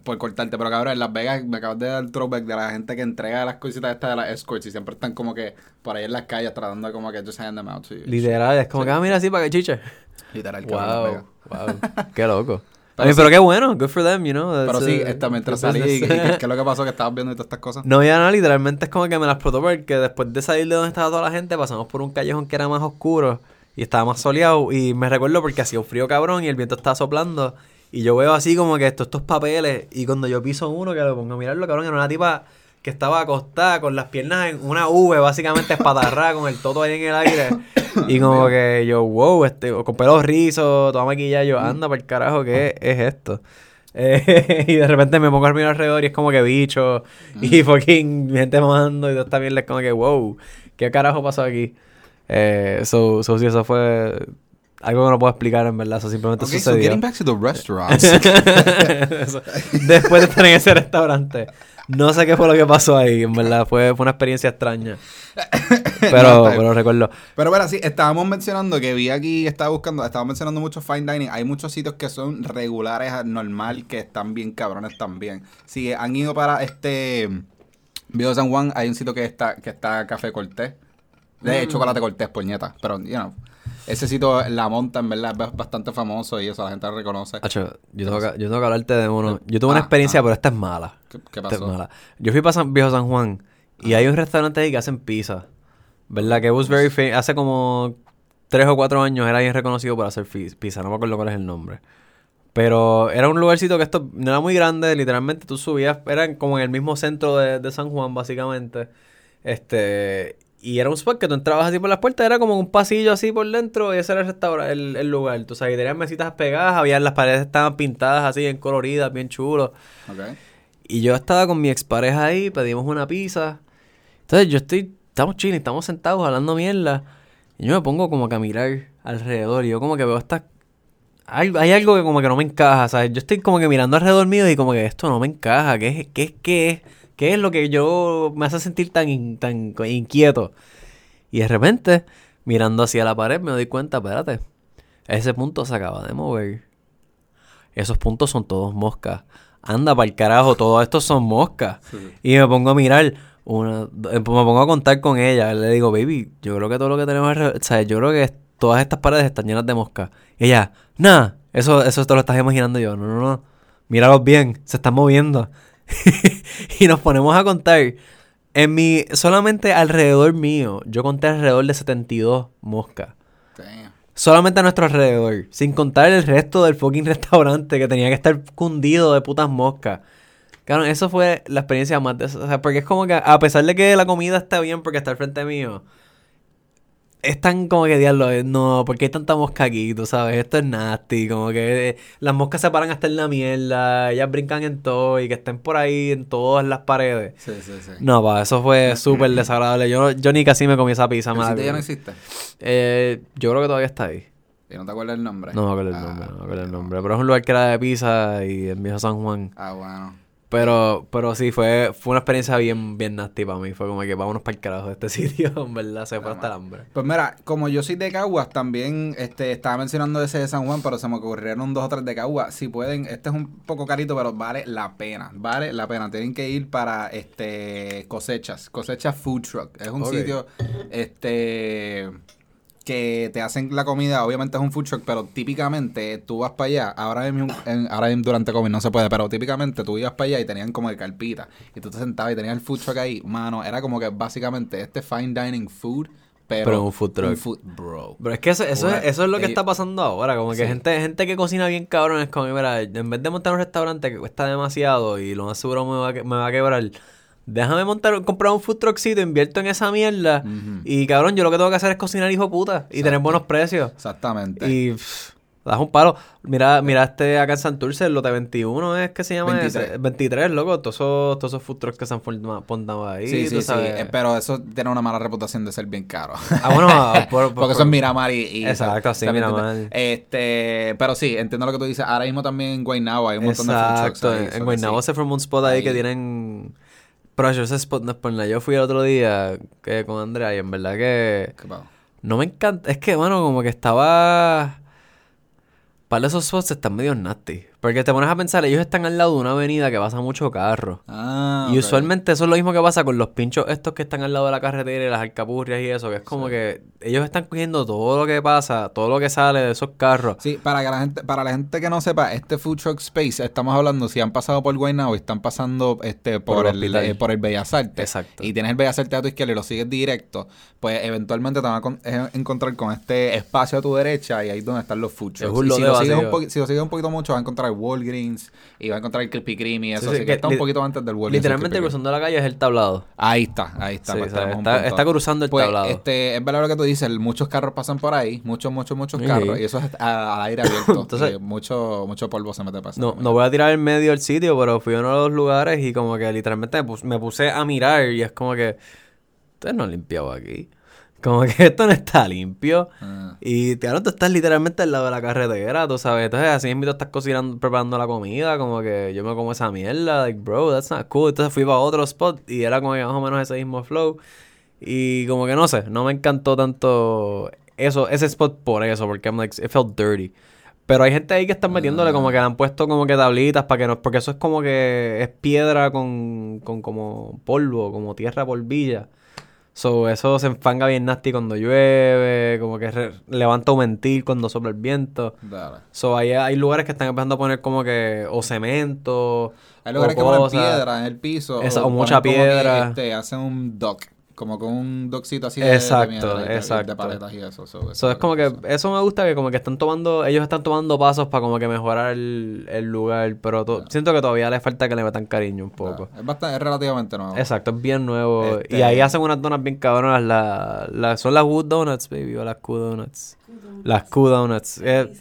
por cortarte, pero cabrón, en Las Vegas me acabas de dar el throwback de la gente que entrega las cositas estas de las escorts y siempre están como que por ahí en las calles tratando de como que just hand them out literal, es como que, ah, mira así para que chiche. Literal, cabrón, en Las Wow, Vegas. wow. Qué loco. Pero I mean, sí. pero qué bueno, good for them, you know. Pero sí, esta, mientras salí, ¿y business. qué, es lo que pasó que estabas viendo y todas estas cosas? No, ya no, literalmente es como que me la explotó porque después de salir de donde estaba toda la gente, pasamos por un callejón que era más oscuro y estaba más soleado. Y me recuerdo porque hacía un frío cabrón y el viento estaba soplando. Y yo veo así como que estos, estos papeles. Y cuando yo piso uno, que lo pongo a mirarlo, cabrón, era una tipa que estaba acostada con las piernas en una V, básicamente espatarrada, con el toto ahí en el aire. Y como que yo, wow, este, con pelos rizos, toda maquillada, yo, anda para el carajo, ¿qué es esto? Eh, y de repente me pongo a mirar alrededor y es como que bicho y fucking gente mamando y todo también es como que wow, ¿qué carajo pasó aquí? Eh, so, so, sí, eso fue algo que no puedo explicar en verdad, eso simplemente Okay, so sucedió. getting back to the restaurants. Eso. Después de estar en ese restaurante. No sé qué fue lo que pasó ahí, en verdad, fue, fue una experiencia extraña. Pero, No, pero recuerdo. Pero bueno, sí, estábamos mencionando que vi aquí, estaba buscando, estábamos mencionando mucho fine dining. Hay muchos sitios que son regulares, normal, que están bien cabrones también. Si han ido para este Viejo San Juan, hay un sitio que está, que está Café Cortés. De Mm. chocolate Cortés, puñeta. Pero, you know, ese sitio, la monta, en verdad, es bastante famoso y eso la gente lo reconoce. Acho, yo tengo, que, yo tengo que hablarte de uno. Yo tuve una Ah, experiencia, ah. pero esta es mala. ¿Qué, qué Esta es pasó? mala. Yo fui para San, Viejo San Juan y hay un restaurante ahí que hacen pizza. ¿Verdad? Que was very famous. Hace como tres o cuatro años era bien reconocido por hacer pizza. No me acuerdo cuál es el nombre. Pero era un lugarcito que esto no era muy grande. Literalmente tú subías. Era como en el mismo centro de, de San Juan, básicamente. Este. Y era un spot que tú entrabas así por las puertas, era como un pasillo así por dentro y ese era el restaurante, el, el lugar. Tú sabes, tenían mesitas pegadas, había las paredes estaban pintadas así, bien coloridas, bien chulos. Y yo estaba con mi expareja ahí, pedimos una pizza. Entonces yo estoy, estamos chilling, estamos sentados hablando mierda. Y yo me pongo como que a mirar alrededor y yo como que veo esta... Hay, hay algo que como que no me encaja, ¿sabes? Yo estoy como que mirando alrededor mío y como que esto no me encaja. ¿Qué es, qué es, qué es? ¿Qué es lo que yo me hace sentir tan, in- tan inquieto? Y de repente, mirando hacia la pared, me doy cuenta, espérate, ese punto se acaba de mover. Esos puntos son todos moscas. Anda para el carajo, todos estos son moscas. Y me pongo a mirar, una, eh, me pongo a contar con ella. Le digo, baby, yo creo que todo lo que tenemos alrededor, o sea, yo creo que todas estas paredes están llenas de moscas. Y ella, nada, eso, eso te lo estás imaginando yo. No, no, no. Míralos bien, se están moviendo. y nos ponemos a contar. En mi, solamente alrededor mío, yo conté alrededor de 72 moscas. Damn. Solamente a nuestro alrededor. Sin contar el resto del fucking restaurante que tenía que estar cundido de putas moscas. Claro, eso fue la experiencia más de... O sea, porque es como que a pesar de que la comida está bien porque está al frente mío, es tan como que diablo, eh, no, porque hay tanta mosca aquí, tú sabes, esto es nasty, como que eh, las moscas se paran hasta en la mierda, ellas brincan en todo y que estén por ahí en todas las paredes. Sí, sí, sí. No, pa, eso fue súper desagradable. Yo, yo ni casi me comí esa pizza, ¿El madre. ya no existe? Eh, yo creo que todavía está ahí. ¿Y no te acuerdas el nombre? No me acuerdo el Ah, nombre, no me acuerdo el nombre. Pero es un lugar que era de pizza y en viejo San Juan. Ah, bueno. Pero, pero sí, fue, fue una experiencia bien, bien nasty para mí. Fue como que vámonos para el carajo de este sitio, en verdad, se fue hasta el hambre. Pues mira, como yo soy de Caguas, también este, estaba mencionando ese de San Juan, pero se me ocurrieron dos o tres de Caguas. Si pueden, este es un poco carito, pero vale la pena. Vale la pena. Tienen que ir para este cosechas. Cosechas Food Truck. Es un sitio este que te hacen la comida, obviamente es un food truck, pero típicamente tú vas para allá, ahora mismo, en- ahora mismo durante COVID no se puede, pero típicamente tú ibas para allá y tenían como de carpita, y tú te sentabas y tenías el food truck ahí, mano, era como que básicamente este fine dining food, pero, Pero un food truck. food- bro. Pero es que eso, eso, es, eso es lo que ellos- está pasando ahora. Como que Sí. gente, gente que cocina bien cabrón es como, mira, en vez de montar un restaurante que cuesta demasiado y lo más seguro me va a, que- me va a quebrar, déjame montar, comprar un food truckcito, invierto en esa mierda. Y cabrón, yo lo que tengo que hacer es cocinar hijo de puta y tener buenos precios. Exactamente. Y pff, das un palo. Mira, mira este acá en Santurce, el lote 21 es que se llama 23. ese. 23, loco. Todos esos, todos esos food trucks que se han formado ahí. sí, tú sí, sí, eh, pero eso tiene una mala reputación de ser bien caro. Ah, bueno, por- por- Porque por- son Miramar y... y- Exacto, sí. Miramar. Este, pero sí, entiendo lo que tú dices. Ahora mismo también en Guaynabo hay un montón de food trucks Exacto, en, Guaynabo sí. se formó un spot ahí, que tienen... Pero yo ese spot no es por nada. Yo fui el otro día que, con Andrea y en verdad que... ¿Qué pasó? No me encanta. Es que, bueno, como que estaba... Para esos spots están medio nasty. Porque te pones a pensar, ellos están al lado de una avenida que pasa mucho carro. Ah, Y usualmente eso es lo mismo que pasa con los pinchos estos que están al lado de la carretera y las alcapurrias y eso, que es como que ellos están cogiendo todo lo que pasa, todo lo que sale de esos carros. Sí, para que la gente, para la gente que no sepa, este Food Truck Space, estamos hablando, si han pasado por Guaynabo y están pasando este por, Por el el, eh, por el Bellas Artes. Exacto. Y tienes el Bellas Artes a tu izquierda y lo sigues directo, pues eventualmente te van a con- eh, encontrar con este espacio a tu derecha y ahí es donde están los food trucks. un Y si, lo sigues un si lo sigues un poquito mucho, vas a encontrar Walgreens y vas a encontrar el Krispy Kreme y eso. Sí, sí, así que, que está un poquito antes del Walgreens. el Literalmente cruzando la calle es el tablado. Ahí está, ahí está. Sí, pues o sea, está, cruzando el Pues, tablado. este, es verdad lo que tú dices, muchos carros pasan por ahí, muchos, muchos, muchos carros, y eso es al aire abierto. Entonces- mucho, mucho polvo se mete para No, no voy a tirar en medio del sitio, pero fui a uno de los lugares y como que literalmente me puse a mirar y es como que ustedes no han limpiado aquí. Como que esto no está limpio. Ah. Y claro, tú estás literalmente al lado de la carretera, tú sabes. Entonces así mismo estás cocinando, preparando la comida, como que yo me como esa mierda, like bro, that's not cool. Entonces fui para otro spot y era como que más o menos ese mismo flow. Y como que no sé, no me encantó tanto eso, ese spot por eso, porque I'm like, it felt dirty. Pero hay gente ahí que están metiéndole como que le han puesto como que tablitas para que no, porque eso es como que es piedra con, con como polvo, como tierra polvilla. So, eso se enfanga bien nasty cuando llueve, como que re- levanta un mentir cuando sopla el viento. Dale. So, ahí hay lugares que están empezando a poner como que o cemento. Hay lugares o que ponen piedra en el piso. Esa- o ponen mucha como que, piedra. este, hacen un dock como con un doxito así de, Exacto, de mierda exacto. de paletas y eso. so, eso So, es como que eso me gusta que como que están tomando, ellos están tomando pasos para como que mejorar el, el lugar, pero to- siento que todavía le falta que le metan cariño un poco. Es, bastante, es relativamente nuevo. Exacto, es bien nuevo. Este- Y ahí hacen unas donuts bien cabronas. La, la- son las Wood Donuts, baby, o las Q Donuts. Las Q Donuts. Eh,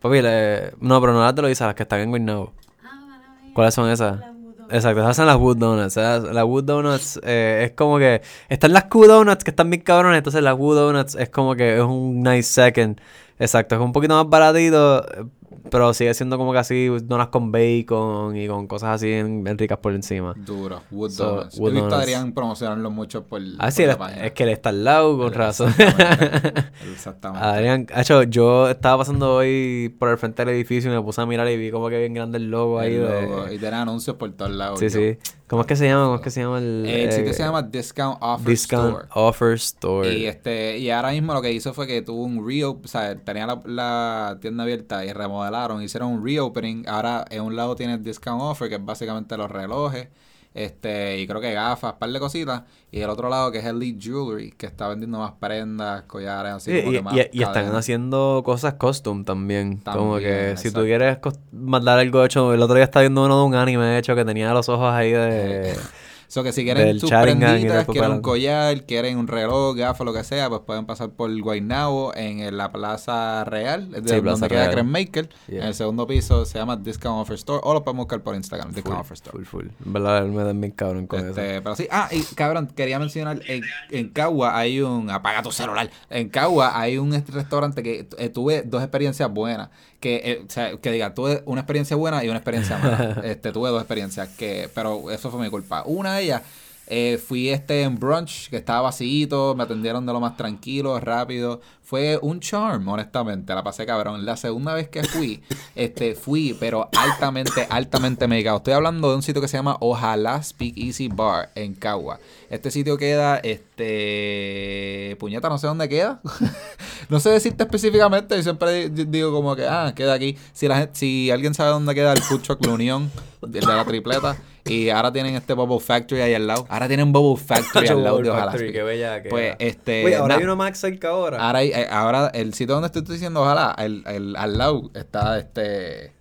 papi, le- no, pero no las de Loisa, las que están en Guaynabo. ¿Cuáles son esas? Exacto, esas son las Wood Donuts. Las Wood Donuts eh, es como que... Están las Q Donuts que están bien cabronas, entonces las Wood Donuts es como que es un nice second. Exacto, es un poquito más baratito, pero sigue siendo como que así donuts con bacon y con cosas así bien, bien ricas por encima. Duro. Wood So, Donuts. Wood He visto a. Adrián promocionarlo mucho por, Ah, por sí, la él- página. es que él está al lado, con razón. Exactamente. Exactamente. Adrián, hecho, yo estaba pasando hoy por el frente del edificio y me puse a mirar y vi como que bien grande el logo ahí de... Y tiene anuncios por todos lados. Sí, yo. sí. ¿Cómo es que se llama? ¿Cómo es que se llama el...? El sitio eh, se llama Discount Offer Discount Store. Offer Store. Y este y ahora mismo lo que hizo fue que tuvo un reopen, o sea, tenía la, la tienda abierta y remodelaron, hicieron un reopening. Ahora en un lado tiene discount offer, que es básicamente los relojes, este, y creo que gafas, par de cositas. Y el otro lado que es Elite Jewelry, que está vendiendo más prendas, collares, así Sí, como y, que más y- y están haciendo cosas custom también. como que si tú quieres mandar algo hecho, el otro día estaba viendo uno de un anime hecho que tenía los ojos ahí de... So que si quieren sus prenditas, quieren un collar, quieren un reloj, gafas, lo que sea, pues pueden pasar por Guaynabo en el- la Plaza Real, es de Sí, donde Plaza queda Real. Cremaker. Yeah. En el segundo piso se llama Discount Offer Store o lo podemos buscar por Instagram, Discount full, Offer Store. full, full. Verdad, me dan bien cabrón con eso. Este, pero sí, ah, y cabrón, quería mencionar, en, en Cagua hay un, apaga tu celular, en Cagua hay un est- restaurante que eh, tuve dos experiencias buenas, que, eh, o sea, que diga, tuve una experiencia buena y una experiencia mala, este, tuve dos experiencias, que, pero eso fue mi culpa. Una de ellas, eh, fui este en brunch, que estaba vacío, me atendieron de lo más tranquilo, rápido, fue un charm, honestamente, la pasé cabrón. La segunda vez que fui, este, fui, pero altamente, altamente medicado. Estoy hablando de un sitio que se llama Ojalá Speak Easy Bar en Cagua. Este sitio queda, este, puñeta, no sé dónde queda. no sé decirte específicamente, yo siempre di- digo como que, ah, queda aquí. Si la gente, si alguien sabe dónde queda el Food Truck La Unión, el de la tripleta, y ahora tienen este Bubble Factory ahí al lado. Ahora tienen Bubble Factory al lado de Ojalá qué bella que Pues, este, Oye, ahora na- hay uno más cerca ahora. Ahora, hay- eh, ahora el sitio donde estoy diciendo, ojalá, el, el- al lado está este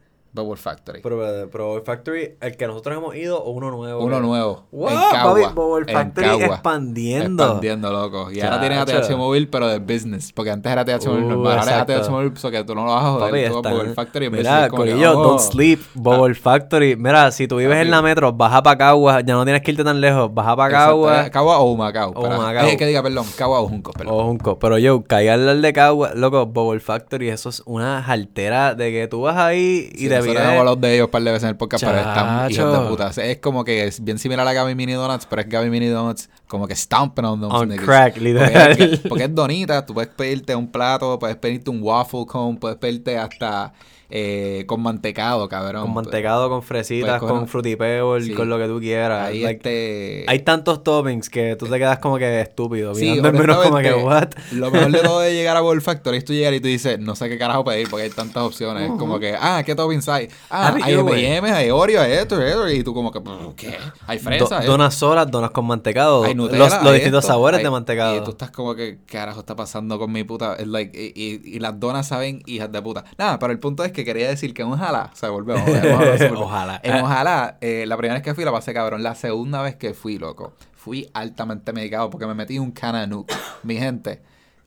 Bubble Factory. Pero, pero el Factory, el que nosotros hemos ido o uno nuevo. Uno nuevo. Wow, en Cagua. Bubble en Factory Cagua. expandiendo. Expandiendo, loco. Y ahora tienen Chacho. ATH móvil, pero de business. Porque antes era ATH móvil Uh, normal. Ahora es ATH móvil, so que tú no lo vas a joder. Papi, Bubble Factory Mira, Corillo, oh, Don't Sleep, Bubble Factory. Mira, si tú vives Papi. en la metro, baja para Cagua, ya no tienes que irte tan lejos, baja para Cagua. eh, Cagua o Humacao. O pero- Humacao. eh, que diga, perdón. Cagua o Junco, perdón. O Junco. Pero yo, caiga al de Cagua, loco, Bubble Factory, eso es una jaltera de que tú vas ahí y te nosotros hemos hablado de ellos un par de veces en el podcast, pero están hijos de Chacho. puta. Es como que es bien similar a la Gaby Mini Donuts, pero es Gaby Mini Donuts como que stomping on those On crack, Porque literal. es, que- porque es donita, tú puedes pedirte un plato, puedes pedirte un waffle cone, puedes pedirte hasta eh, con mantecado, cabrón. Con mantecado, con fresitas, coger- con fruity pebble, Sí. con lo que tú quieras. Ahí Like, este... Hay tantos toppings que tú te quedas como que estúpido. Sí, menos como que, what? Lo mejor de todo de llegar a World Factory es tú llegar y tú dices, no sé qué carajo pedir porque hay tantas opciones. Como que, ah, ¿qué toppings hay? Ah, hay. M&M's, hay Oreo, hay esto, hay esto. Y tú como que, ¿qué? Hay fresas, ¿eh? donas solas, donas con mantecado. Hay los Nutella, los hay distintos esto, sabores hay- de mantecado. Y tú estás como que, ¿qué carajo está pasando con mi puta? Like, y, y- y las donas saben hijas de puta. Nada, pero el punto es que quería decir que Ojalá, o sea, volvemos. volvemos. Ojalá. En Ojalá, eh, la primera vez que fui la pasé cabrón. La segunda vez que fui, loco, fui altamente medicado porque me metí un cananuk. Mi gente.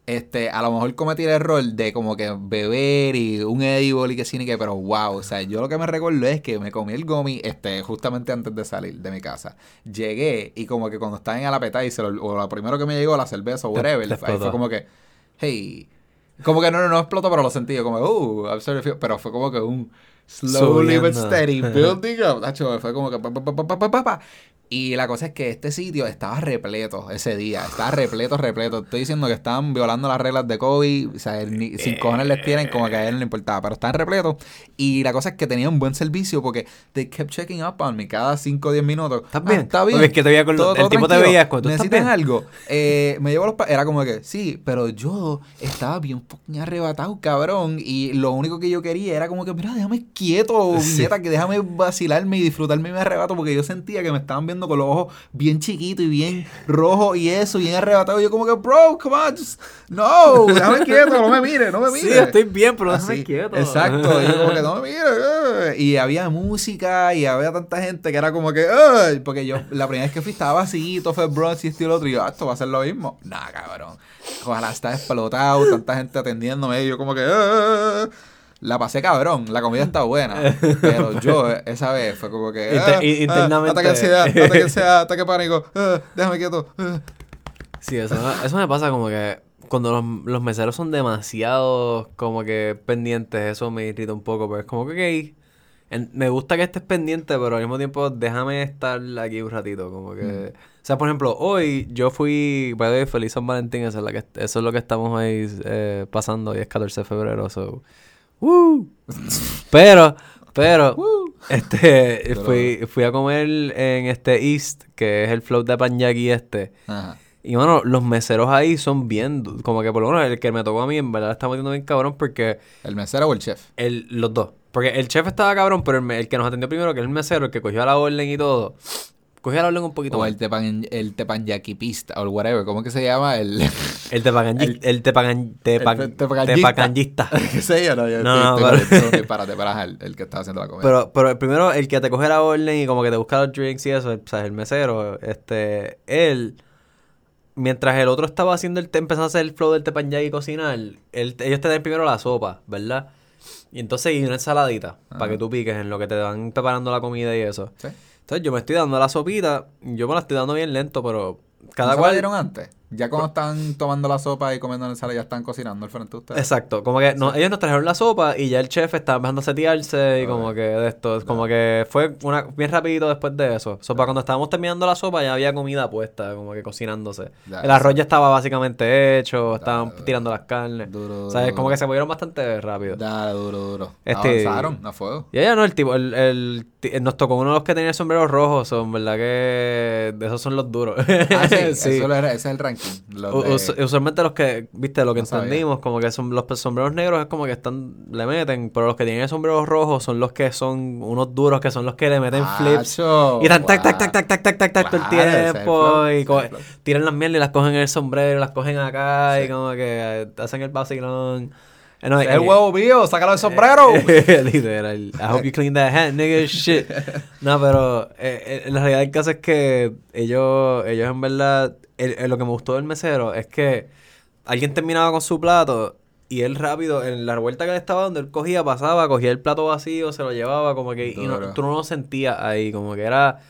Este, a lo mejor cometí el error de como que beber y un edible y que sí ni que, pero wow, o sea, yo lo que me recuerdo es que me comí el gomi, este, justamente antes de salir de mi casa. Llegué y como que cuando estaba en el appetizer, o, o lo primero que me llegó, la cerveza o Te- whatever, te ahí fue como que, hey, como que no, no, no explotó, pero lo sentí yo como, uh, I'm sorry, feel-", pero fue como que un slowly but Subiendo. steady building up, fue como que pa, pa, pa, pa, pa, pa, pa. Y la cosa es que este sitio estaba repleto ese día, estaba repleto, repleto. Estoy diciendo que estaban violando las reglas de COVID, o sea, ni- sin cojones les tienen, como que a él no le importaba, pero estaban repletos. Y la cosa es que tenían un buen servicio porque they kept checking up on me cada 5 o 10 minutos. ¿Estás Ah, bien? está bien. Porque es que te veía con los- el tipo te tranquilo. veía cuando, ¿tú estás ¿Necesitan algo? Eh, me llevo los Era como que, sí, pero yo estaba bien fucking arrebatado, cabrón. Y lo único que yo quería era como que, mira, déjame quieto, Sí. que déjame vacilarme y disfrutarme mi arrebato porque yo sentía que me estaban viendo corriendo con los ojos bien chiquitos y bien rojos y eso, bien arrebatado. Y yo como que, bro, come on, just- no, déjame quieto, no me mire, no me mire. Sí, estoy bien, pero Así, déjame quieto. Exacto, y yo como que no me mire. eh. Y había música y había tanta gente que era como que, porque yo la primera vez que fui estaba así, todo fue bronze y esto y lo otro, y yo, ah, esto va a ser lo mismo. Nah, cabrón. Ojalá está explotado, tanta gente atendiéndome, y yo como que, "Ah". La pasé cabrón, la comida está buena, pero yo esa vez fue como que, Inter- "Ah, ah, internamente- ataque de ansiedad, ataque ansiedad, ataque pánico, ah, déjame quieto. ah". Sí, eso, eso me pasa como que cuando los, los meseros son demasiado como que pendientes, eso me irrita un poco, pero es como que, ok, en- me gusta que estés pendiente, pero al mismo tiempo déjame estar aquí un ratito, como que... O sea, por ejemplo, hoy yo fui, feliz San Valentín, eso es, la que, eso es lo que estamos ahí eh, pasando, hoy es 14 de febrero, so... ¡Woo! Pero, pero, este, Pero- fui, fui a comer en este East, que es el float de Panyaki este, Ajá. y bueno, los meseros ahí son bien, como que por lo menos el que me tocó a mí en verdad está metiendo bien cabrón porque ¿El mesero o el chef? el, los dos. Porque el chef estaba cabrón, pero el, el que nos atendió primero, que es el mesero, el que cogió la orden y todo, cogió la orden un poquito O mal. el, tepan, el tepanyaquipista, o whatever, ¿cómo que se llama? El... El tepacanyi- el tepacan- tepan- El. ¿Qué sé yo? No, yo No, estoy, no, estoy pero- con el- Párate, para el, el que estaba haciendo la comida. Pero, pero el primero, el que te coge la orden y como que te busca los drinks y eso, o sea, el mesero, este, él, mientras el otro estaba haciendo el, empezando a hacer el flow del tepanyaki y cocinar, él, ellos te dan primero la sopa, ¿verdad? Y entonces y una ensaladita, para Ajá. que tú piques en lo que te van preparando la comida y eso. ¿Sí? Entonces yo me estoy dando la sopita, yo me la estoy dando bien lento, pero cada ¿No se la cual... dieron antes? Ya cuando están tomando la sopa y comiendo en el sala, ya están cocinando al frente de ustedes. Exacto, como que no, ellos nos trajeron la sopa y ya el chef estaba empezando a setearse y como que de esto, como que fue una bien rapidito después de eso. So, para cuando estábamos terminando la sopa ya había comida puesta, como que cocinándose. Ya, el arroz ya estaba básicamente hecho, estaban dale. tirando las carnes. Duro, O sea, duro, como duro. que se movieron bastante rápido. Dale, duro, duro. Este- Avanzaron a fuego. Y ella no, el tipo, el, el ti- nos tocó uno de los que tenía el sombrero rojo, son verdad que esos son los duros. Ah, sí, Sí. Eso era- ese es el ranking. Los de- us- usualmente los que, viste, lo que No sabía. entendimos, como que son los sombreros negros es como que están, le meten, pero los que tienen el sombrero rojo son los que son unos duros, que son los que le meten flips. Y están tac, tac, tac, tac, tac, tac, tac, tac todo el tiempo. Y el tiran las mierdas y las cogen en el sombrero, las cogen acá y Sí. como que eh, hacen el vacilón. Eh, no, ¡Es eh, el huevo mío! ¡Sácalo del sombrero! Literal. I hope you clean that hat, nigga. Shit. No, pero eh, eh, la realidad del caso es que ellos, ellos en verdad, el- el- lo que me gustó del mesero es que alguien terminaba con su plato y él rápido, en la vuelta que le estaba dando, él cogía, pasaba, cogía el plato vacío, se lo llevaba, como que, y no- tú no lo sentías ahí, como que era,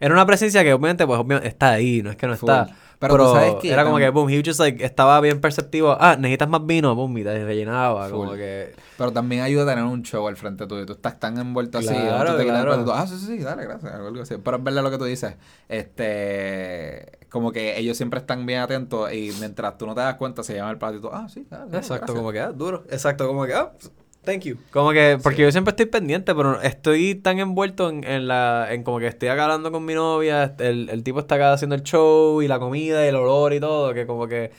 era una presencia que obviamente, pues obviamente está ahí, no es que no Full. está. Pero sabes que era como que, boom, he just like, estaba bien perceptivo. Ah, necesitas más vino, boom, y te rellenaba, como que... Pero también ayuda a tener un show al frente tuyo. Tú estás tan envuelto así. Claro, te claro. tú, ah, sí, sí, dale, gracias. Algo así. Pero es verdad lo que tú dices. Este. Como que ellos siempre están bien atentos y mientras tú no te das cuenta, se llama el plato y tú, ah, sí, dale, dale, Exacto, gracias". como que, ah, duro. Exacto, como que, ah, thank you. Como que, porque yo siempre estoy pendiente, pero estoy tan envuelto en, en la, en como que estoy acá hablando con mi novia, el, el tipo está acá haciendo el show y la comida y el olor y todo, que como que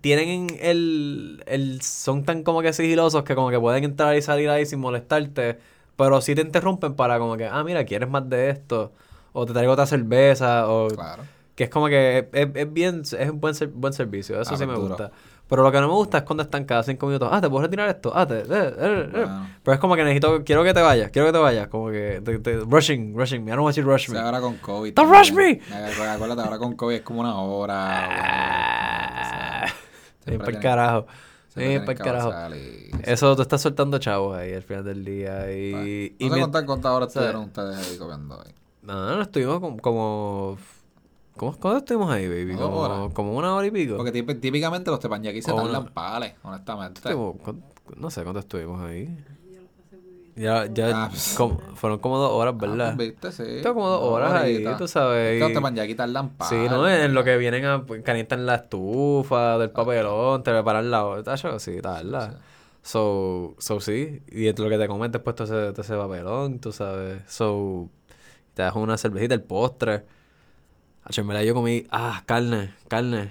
tienen el, el, son tan como que sigilosos que como que pueden entrar y salir ahí sin molestarte, pero sí te interrumpen para como que, ah, mira, ¿quieres más de esto? O te traigo otra cerveza, o... Claro. Que es como que es, es- es bien, es un buen, ser- buen servicio, eso Ah, sí pues me duro. gusta. Pero lo que no me gusta es cuando están cada cinco minutos, ah, te puedo retirar esto, ah, te, eh, eh, eh". Bueno. Pero es como que necesito, quiero que te vayas, quiero que te vayas, como que, te- te- rushing, rushing me, I don't want you to rush O me. sea, ahora con COVID. Don't rush me. Acuérdate, ahora con COVID es como una hora. Bueno, Sí, para el carajo. Sí, para el carajo. y- Eso tú estás soltando chavos ahí al final del día y... y No sé mien- cuántas o sea, estuvieron ustedes ahí comiendo hoy. No, no, estuvimos como... como ¿Cómo, ¿Cuánto estuvimos ahí, baby? Como, horas. como una hora y pico. Porque típ- típicamente los tepañaquis se tardan una- pales, honestamente. ¿cuán- no sé cuánto estuvimos ahí. Ya, ya, Ah, pues. como- fueron como dos horas, Ah, ¿verdad? pues, viste, sí. Estuvo como dos horas ahí, horitas. tú sabes. Es que los y- tepañaquis tardan pales. Sí, ¿no? En lo que vienen a pues, calientan la estufa del papelón, te preparan la otra, sí, tarda. Sí. So, so sí, y entre lo que te comes después todo ese, todo ese papelón, tú sabes. So, te das una cervecita, el postre. En verdad yo comí, ah, carne, carne.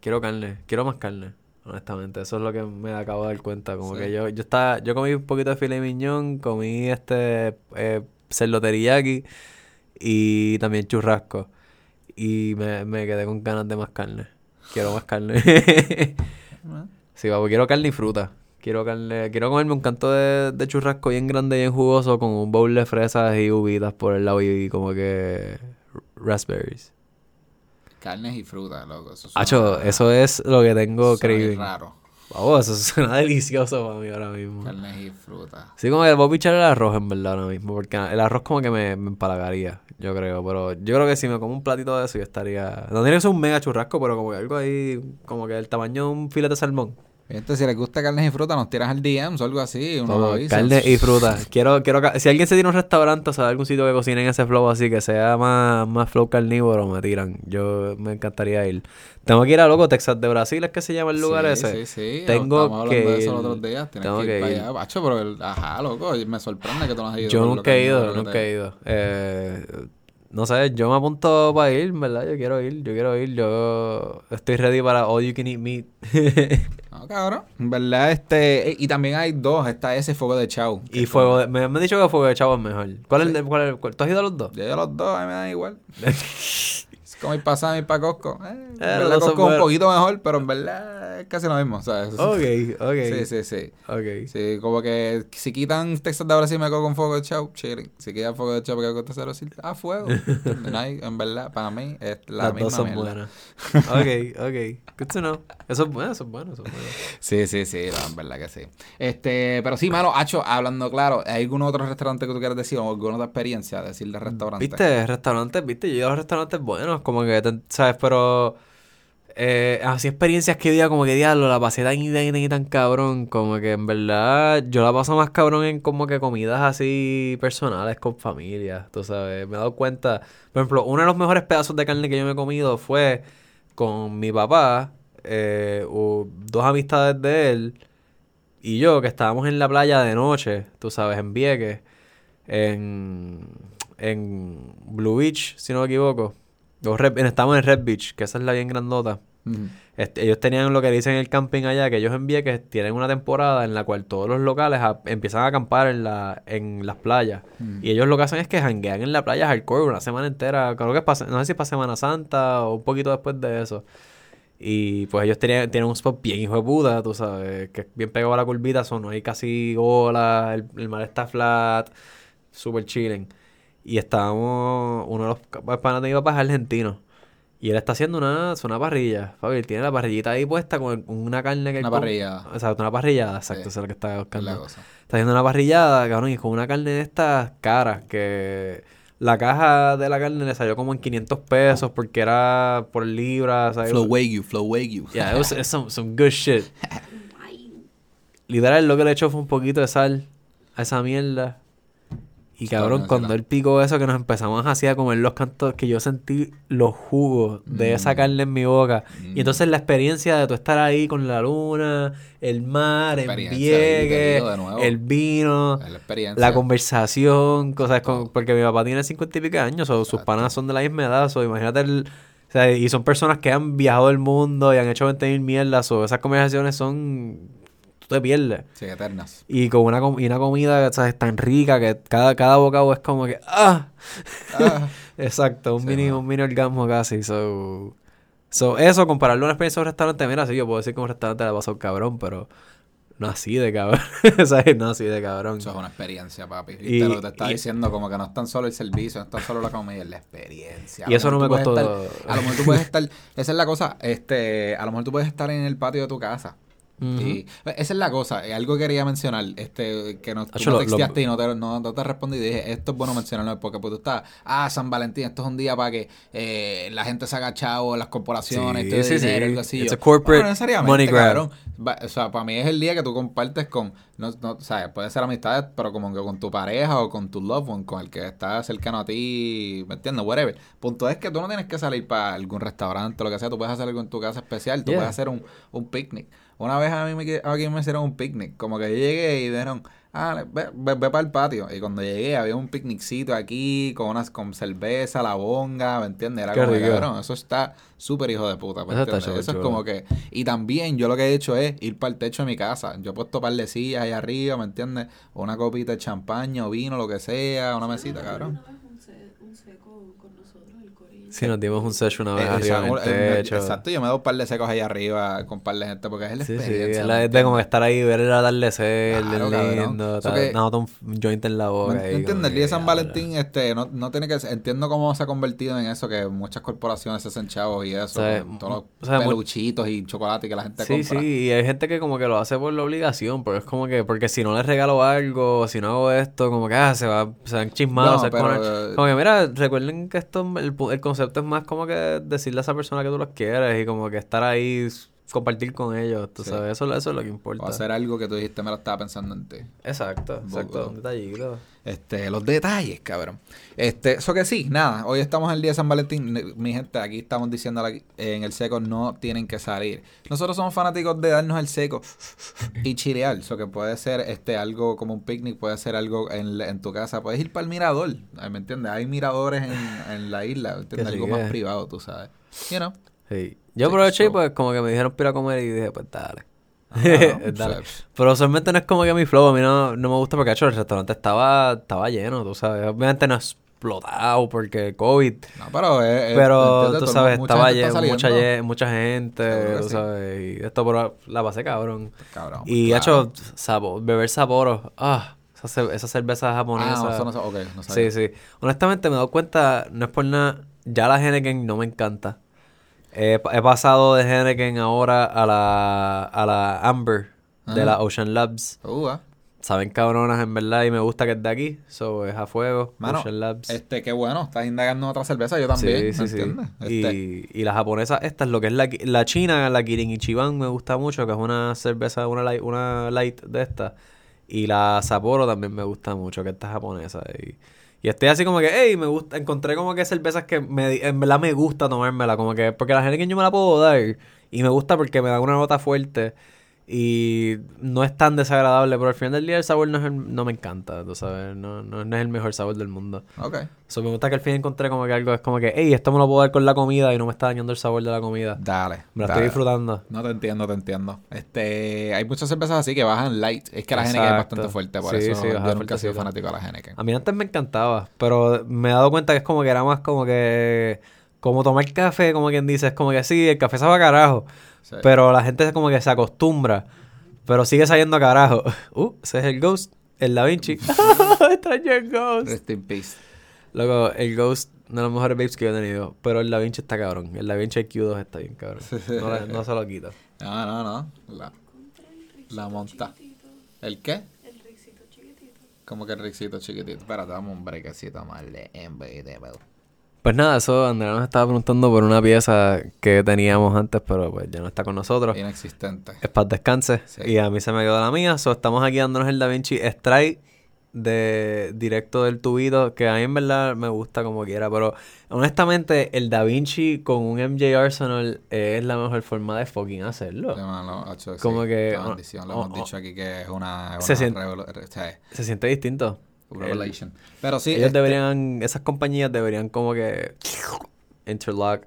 Quiero carne, quiero más carne, honestamente. Eso es lo que me acabo de dar cuenta. Como Sí. que yo, yo estaba, yo comí un poquito de filet miñón, comí este eh, cerdo teriyaki y también churrasco. Y me, me quedé con ganas de más carne. Quiero más carne. sí, papo, quiero carne y fruta. Quiero carne, quiero comerme un canto de, de churrasco bien grande y bien jugoso con un bowl de fresas y uvitas por el lado y como que raspberries. Carnes y frutas, loco. Eso suena- Hacho, eso es lo que tengo craving. raro. Vamos, eso suena delicioso para mí ahora mismo. Carnes y frutas. Sí, como que voy a pichar el arroz en verdad ahora mismo, porque el arroz como que me, me empalagaría, yo creo, pero yo creo que si me como un platito de eso yo estaría... No tiene que ser un mega churrasco, pero como que algo ahí, como que el tamaño de un filete de salmón. Si les gusta carnes y frutas, nos tiras al DM o algo así. Uno Todo, lo avisa. carne y fruta. Quiero, quiero, si alguien se tiene un restaurante o sea, algún sitio que cocinen ese flow así, que sea más, más flow carnívoro, me tiran. Yo me encantaría ir. Tengo que ir a loco, Texas de Brasil, es que se llama el lugar sí, ese. Sí, sí. Tengo Estamos hablando que de eso ir. los otros días. Tienes Tengo que ir que para ir. allá. Pero el- ajá, loco. Me sorprende que tú no has ido. Yo nunca he ido, nunca he ido. Eh, no sé, yo me apunto para ir, ¿verdad? Yo quiero ir, yo quiero ir. Yo estoy ready para All You Can Eat Meat. No, cabrón. En verdad, este. eh, Y también hay dos. Está ese fuego de chau. y fuego de- me, me han dicho que Fuego de Chavo es mejor. ¿Cuál es el cuál es el- cuál- ¿Tú has ido a los dos? Yo a los dos, a mí me da igual. como ir para ir para Costco. Eh, dos son Costco es un poquito mejor, pero en verdad es casi lo mismo. ¿sabes? Ok, ok. Sí, sí, sí. Ok. Sí, como que si quitan Texas de Brasil me quedo con fuego de chau, chilling. Si quitan fuego de chau me quedo con Texas de Brasil, ah, fuego. No hay- en verdad, para mí es la Las misma dos son mierda. buenas. ok, ok. Good to know. Eso es bueno, eso es bueno, eso es bueno. Sí, sí, sí, no, en verdad que sí. Este, pero sí, mano, Hacho, hablando claro, ¿hay algún otro restaurante que tú quieras decir o alguna otra experiencia decir de restaurante? Viste, restaurantes, viste, yo los restaurantes buenos, como que, ¿sabes? Pero eh, así experiencias que día como que diablo, la pasé tan y tan tan cabrón, como que en verdad yo la paso más cabrón en como que comidas así personales con familia, tú sabes, me he dado cuenta, por ejemplo, uno de los mejores pedazos de carne que yo me he comido fue con mi papá, eh, u- dos amistades de él y yo que estábamos en la playa de noche, tú sabes, en Vieques, en, en Blue Beach, si no me equivoco. O Red- en- estábamos en Red Beach, que esa es la bien grandota. Este, ellos tenían lo que dicen el camping allá, que ellos en Vieques tienen una temporada en la cual todos los locales a- empiezan a acampar en, la, en las playas. Y ellos lo que hacen es que janguean en la playa hardcore una semana entera. Creo que es pa- no sé si para Semana Santa o un poquito después de eso. Y pues ellos tenían, tienen un spot bien hijo de puta, tú sabes, que es bien pegado a la curvita, son, no hay casi olas, el, el mar está flat, super chilling. Y estábamos, uno de los ca- panas de mi papá es argentino. Y él está haciendo una, una parrilla, Fabi, él tiene la parrillita ahí puesta con una carne que Una parrillada. Exacto, una parrillada, exacto, Sí. es lo que estaba Es buscando. la cosa. Está haciendo una parrillada, cabrón, y con una carne de estas caras que la caja de la carne le salió como en 500 pesos porque era por libra, ¿sabes? Flow Wagyu, Flow Wagyu. Yeah, it was, it's some, some good shit. Literal, lo que le echó fue un poquito de sal a esa mierda. Y cabrón, cuando él picó eso, que nos empezamos así a comer los cantos, que yo sentí los jugos de esa Mm. carne en mi boca. Mm. Y entonces la experiencia de tú estar ahí con la luna, el mar, el nuevo. el vino, la conversación, cosas con, porque mi papá tiene 50 y pico de años, o sus panas son de la misma edad, o imagínate el, o sea, y son personas que han viajado el mundo y han hecho 20 mil mierdas, o esas conversaciones son, te pierdes. Sí, eternas. Y con una, com- y una comida, ¿sabes? tan rica que cada, cada bocado es como que, ¡ah! Ah, Exacto, un Sí, mini, mano. un mini orgasmo casi, so... So, eso, compararlo a una experiencia de un restaurante, mira, sí, yo puedo decir que un restaurante le pasó cabrón, pero no así de cabrón, ¿sabes? No así de cabrón. eso es una experiencia, papi. Y- Y, lo que te estaba diciendo, como que no es tan solo el servicio, no es tan solo la comida, es la experiencia. Y eso no me costó- estar- a lo mejor tú puedes estar, esa es la cosa, este, a lo mejor tú puedes estar en el patio de tu casa. Y esa es la cosa, eh, algo que quería mencionar, este, que no, tú lo- texteaste lo- y no te, no, no te respondí dije, esto es bueno mencionarlo, porque pues tú estás, ah, San Valentín, esto es un día para que eh, la gente se haga chavo, las corporaciones, Sí, todo sí, dinero, sí. algo así. It's a corporate "Bueno, no necesariamente, money grab". o sea, para mí es el día que tú compartes con, no, no, o sea, puede ser amistades, pero como que con tu pareja o con tu loved one, con el que está cercano a ti, ¿me entiendes? Whatever. Punto es que tú no tienes que salir para algún restaurante o lo que sea, tú puedes hacer algo en tu casa especial, tú Yeah. puedes hacer un, un picnic. Una vez a mí me, aquí me hicieron un picnic, como que yo llegué y dijeron, ah, ve, ve, ve para el patio. Y cuando llegué había un picniccito aquí con unas con cerveza, la bonga, ¿me entiendes? Era Qué como, cabrón, eso está súper hijo de puta, ¿me Eso entiendes? Eso es como que... Y también yo lo que he hecho es ir para el techo de mi casa. Yo he puesto par de sillas ahí arriba, ¿me entiendes? Una copita de champaña o vino, lo que sea, una mesita, cabrón. Una vez un, se- un seco Sí, nos dimos un session una vez Eh, arriba en exacto, el eh, techo. Exacto, yo me doy un par de secos ahí arriba con un par de gente porque es la Sí, sí, experiencia. es ¿me la de entiendes? como estar ahí, ver el atardecer, Claro, lindo, Eso ta- que- dándote un joint en la boca. ¿Me ahí, entiendes? como El día de San. Valentín, este, no, no tiene que ser- entiendo cómo se ha convertido en eso, que muchas corporaciones se hacen chavos y eso, O sea, con todos los o sea, peluchitos y chocolate que la gente Sí, compra. sí, y hay gente que como que lo hace por la obligación, pero es como que, porque si no les regalo algo, si no hago esto, como que, ah, se va, se van chismados, No, se pero, eh, Como que, mira, recuerden que esto, el, el concepto es más como que decirle a esa persona que tú los quieres y como que estar ahí, compartir con ellos, tú Sí. sabes, eso, eso es lo que importa. O hacer algo que tú dijiste, me lo estaba pensando en ti. Exacto, exacto, un detallito. Este, los detalles, cabrón. Este, eso que sí, nada, hoy estamos en el día de San Valentín. Mi gente, aquí estamos diciendo en el seco no tienen que salir. Nosotros somos fanáticos de darnos el seco y chilear. Eso que puede ser este algo como un picnic, puede ser algo en, tu casa. Puedes ir para el mirador, ¿me entiendes? Hay miradores en, en la isla, Algo más privado, tú sabes. You know. Sí. Yo aproveché y pues como que me dijeron para comer y dije, pues dale. Ah, Dale. Pero usualmente no es como que mi flow, a mí no, no me gusta porque hecho, el restaurante estaba, estaba lleno, tú sabes. Obviamente no ha explotado porque COVID. No, pero, eh, Pero tú sabes, mucha estaba lleno, mucha, gente, tú sí. sabes. Y esto, pero la pasé cabrón. Cabrón. Y claro. hecho, sabo- beber Sapporo, ah, esa, esa cerveza japonesa. Ah, no, eso no, ok, no sabía. Sí, sí. Honestamente me he dado cuenta, no es por nada, ya la Henneken no me encanta. He, he pasado de Henneken ahora a la, a la Amber de la Ocean Labs. Uh, ah. Saben cabronas en verdad y me gusta que es de aquí. So es a fuego. Mano, Ocean Labs. este, qué bueno, estás indagando otra cerveza, yo también, Sí, ¿me sí, sí. entiendes? Este, Y, y la japonesa, esta es lo que es la, la china, la Kirin Ichiban me gusta mucho, que es una cerveza, una light, una light de esta. Y la Sapporo también me gusta mucho, que esta es japonesa. Y, y estoy así como que, hey, me gusta, encontré como que cervezas que me, en verdad me gusta tomármela, como que, porque la Heineken yo me la puedo dar. Y me gusta porque me da una nota fuerte. Y no es tan desagradable, pero al final del día el sabor no, es el- no me encanta, tú sabes, no, no, no es el mejor sabor del mundo. ok. So, me gusta que al fin encontré como que algo es como que, hey, esto me lo puedo dar con la comida y no me está dañando el sabor de la comida. Dale. Me dale. estoy disfrutando. No te entiendo, te entiendo. Este, hay muchas cervezas así que bajan light. Es que la Heineken es Exacto. bastante fuerte, por Sí, eso sí, yo nunca he sido fanático de la Heineken. A mí antes me encantaba, pero me he dado cuenta que es como que era más como que, como tomar café, como quien dice, es como que sí, el café sabe a carajo, Sí. pero la gente como que se acostumbra, pero sigue saliendo a carajo. Uh, ese es el Ghost, el Da Vinci. Extraño el Ghost. Rest in peace. Loco, el Ghost, uno de los mejores babes que yo he tenido, pero el Da Vinci está cabrón, el Da Vinci Q2 está bien cabrón, no, no se lo quita. No, no, no. La, la monta. ¿El qué? El rixito chiquitito. Como que el rixito chiquitito. Espérate, dame un brequecito más de. Pues nada, eso Andrea nos estaba preguntando por una pieza que teníamos antes, pero pues ya no está con nosotros. Inexistente. Es para descanse. Sí. Y a mí se me quedó la mía. So, estamos aquí dándonos el Da Vinci Strike de directo del tubito, que a mí en verdad me gusta como quiera, pero honestamente el Da Vinci con un MJ Arsenal es la mejor forma de fucking hacerlo. Sí, mano, sí. Como que- Una bendición. Lo hemos dicho aquí que es una, Se una sien- revolu- re- o sea, Se siente distinto. Revelation. Pero sí, Ellos este, deberían, esas compañías deberían como que interlock,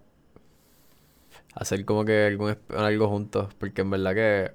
hacer como que algún, algo juntos, porque en verdad que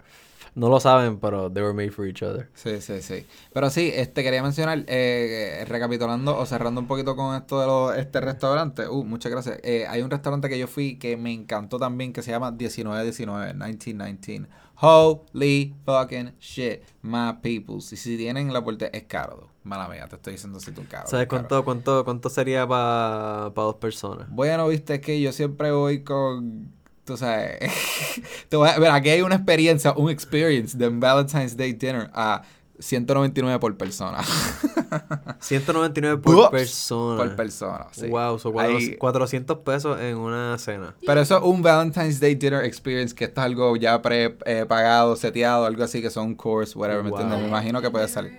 no lo saben, pero they were made for each other. Sí, sí, sí. Pero sí, este quería mencionar, eh, recapitulando o cerrando un poquito con esto de los, este restaurante. Uh, muchas gracias. Eh, hay un restaurante que yo fui que me encantó también que se llama 1919, 1919. Holy fucking shit, my peoples. Y si tienen la puerta, es caro. Mala mía, te estoy diciendo si tú caro. ¿Sabes es caro. cuánto, cuánto, cuánto sería para dos personas? Bueno, viste, es que yo siempre voy con. Tú sabes. te voy a, ver, aquí hay una experiencia, un experience de Valentine's Day dinner a 199 por persona. 199 por Ups, persona. por persona, sí. Wow, son Ahí- 400 pesos en una cena. Pero eso es un Valentine's Day dinner experience que esto es algo ya pre eh, pagado, seteado, algo así que son un course, whatever, ¿me Wow. entiendes? Me imagino que puede salir.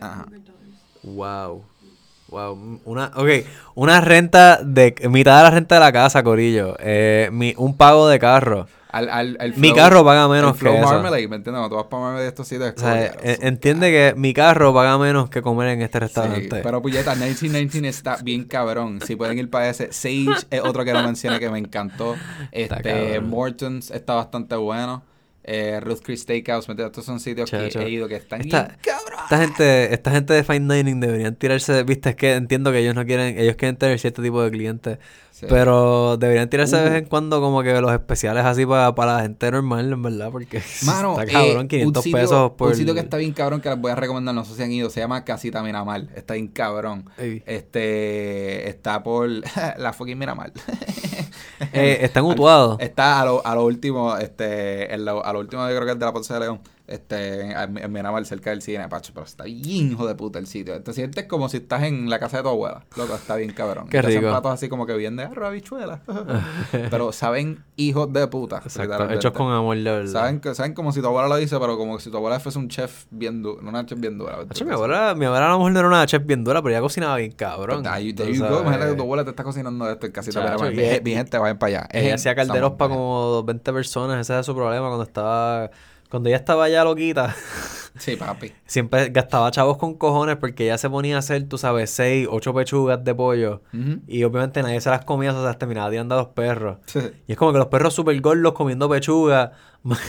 Ajá. $500. Wow. Wow. Una, ok, una renta de mitad de la renta de la casa, Corillo. Eh, mi, un pago de carro. Al, al, el Mi carro paga menos el flow que eso. Marmalade, ¿me entiendes? Tú vas para Marmalade de estos sitios es O sea, como, eh, entiende que mi carro paga menos que comer en este Sí, restaurante. pero puñeta, 1919 está bien cabrón. Si pueden ir para ese. Sage es otro que no mencioné que me encantó. Este. Morton's está bastante bueno. eh, Ruth Chris Steakhouse, ¿me entiendes? Estos son sitios que he ido que están Esta- bien cabrón. Esta gente, esta gente de fine dining deberían tirarse, viste, es que entiendo que ellos no quieren, ellos quieren tener cierto tipo de clientes, Sí. pero deberían tirarse de vez Uh. en cuando como que los especiales así para, para la gente normal, en verdad, porque Mano, está eh, cabrón, 500 un sitio, pesos por... Un sitio que está bien cabrón que les voy a recomendar, no sé si han ido, se llama Casita Miramar. Está bien cabrón. Ey. Este, está por la fucking Miramar. Eh, están mutuados. Está a lo, a lo último, este, en lo- a lo último yo creo que es de la Ponce de León, este, en, en Miramar, cerca del cine, Pacho, pero está bien hijo de puta el sitio. Te sientes como si estás en la casa de tu abuela, loco, está bien cabrón. Qué Te hacen rico. platos así como que bien de arroz, habichuelas. pero saben hijos de puta. Exacto, hechos con amor, verdad. Saben, que- saben como si tu abuela lo dice, pero como si tu abuela fuese un chef bien duro, una chef bien dura. Hacho, mi abuela, mi abuela a lo mejor no era una chef bien dura, pero ella cocinaba bien cabrón. Pues, Ahí, go. sabes. Imagínate que tu abuela te está cocinando esto en casita. Chacho, Mi, gente, vayan para allá. Ella hacía calderos para como 20 personas, ese era su problema cuando estaba... Cuando ella estaba ya loquita, Sí, papi. siempre gastaba chavos con cojones porque ella se ponía a hacer, tú sabes, 6, 8 pechugas de pollo. Y obviamente nadie se las comía, o sea, se terminaba tirando a los perros. Y es como que los perros super gordos comiendo pechuga, más,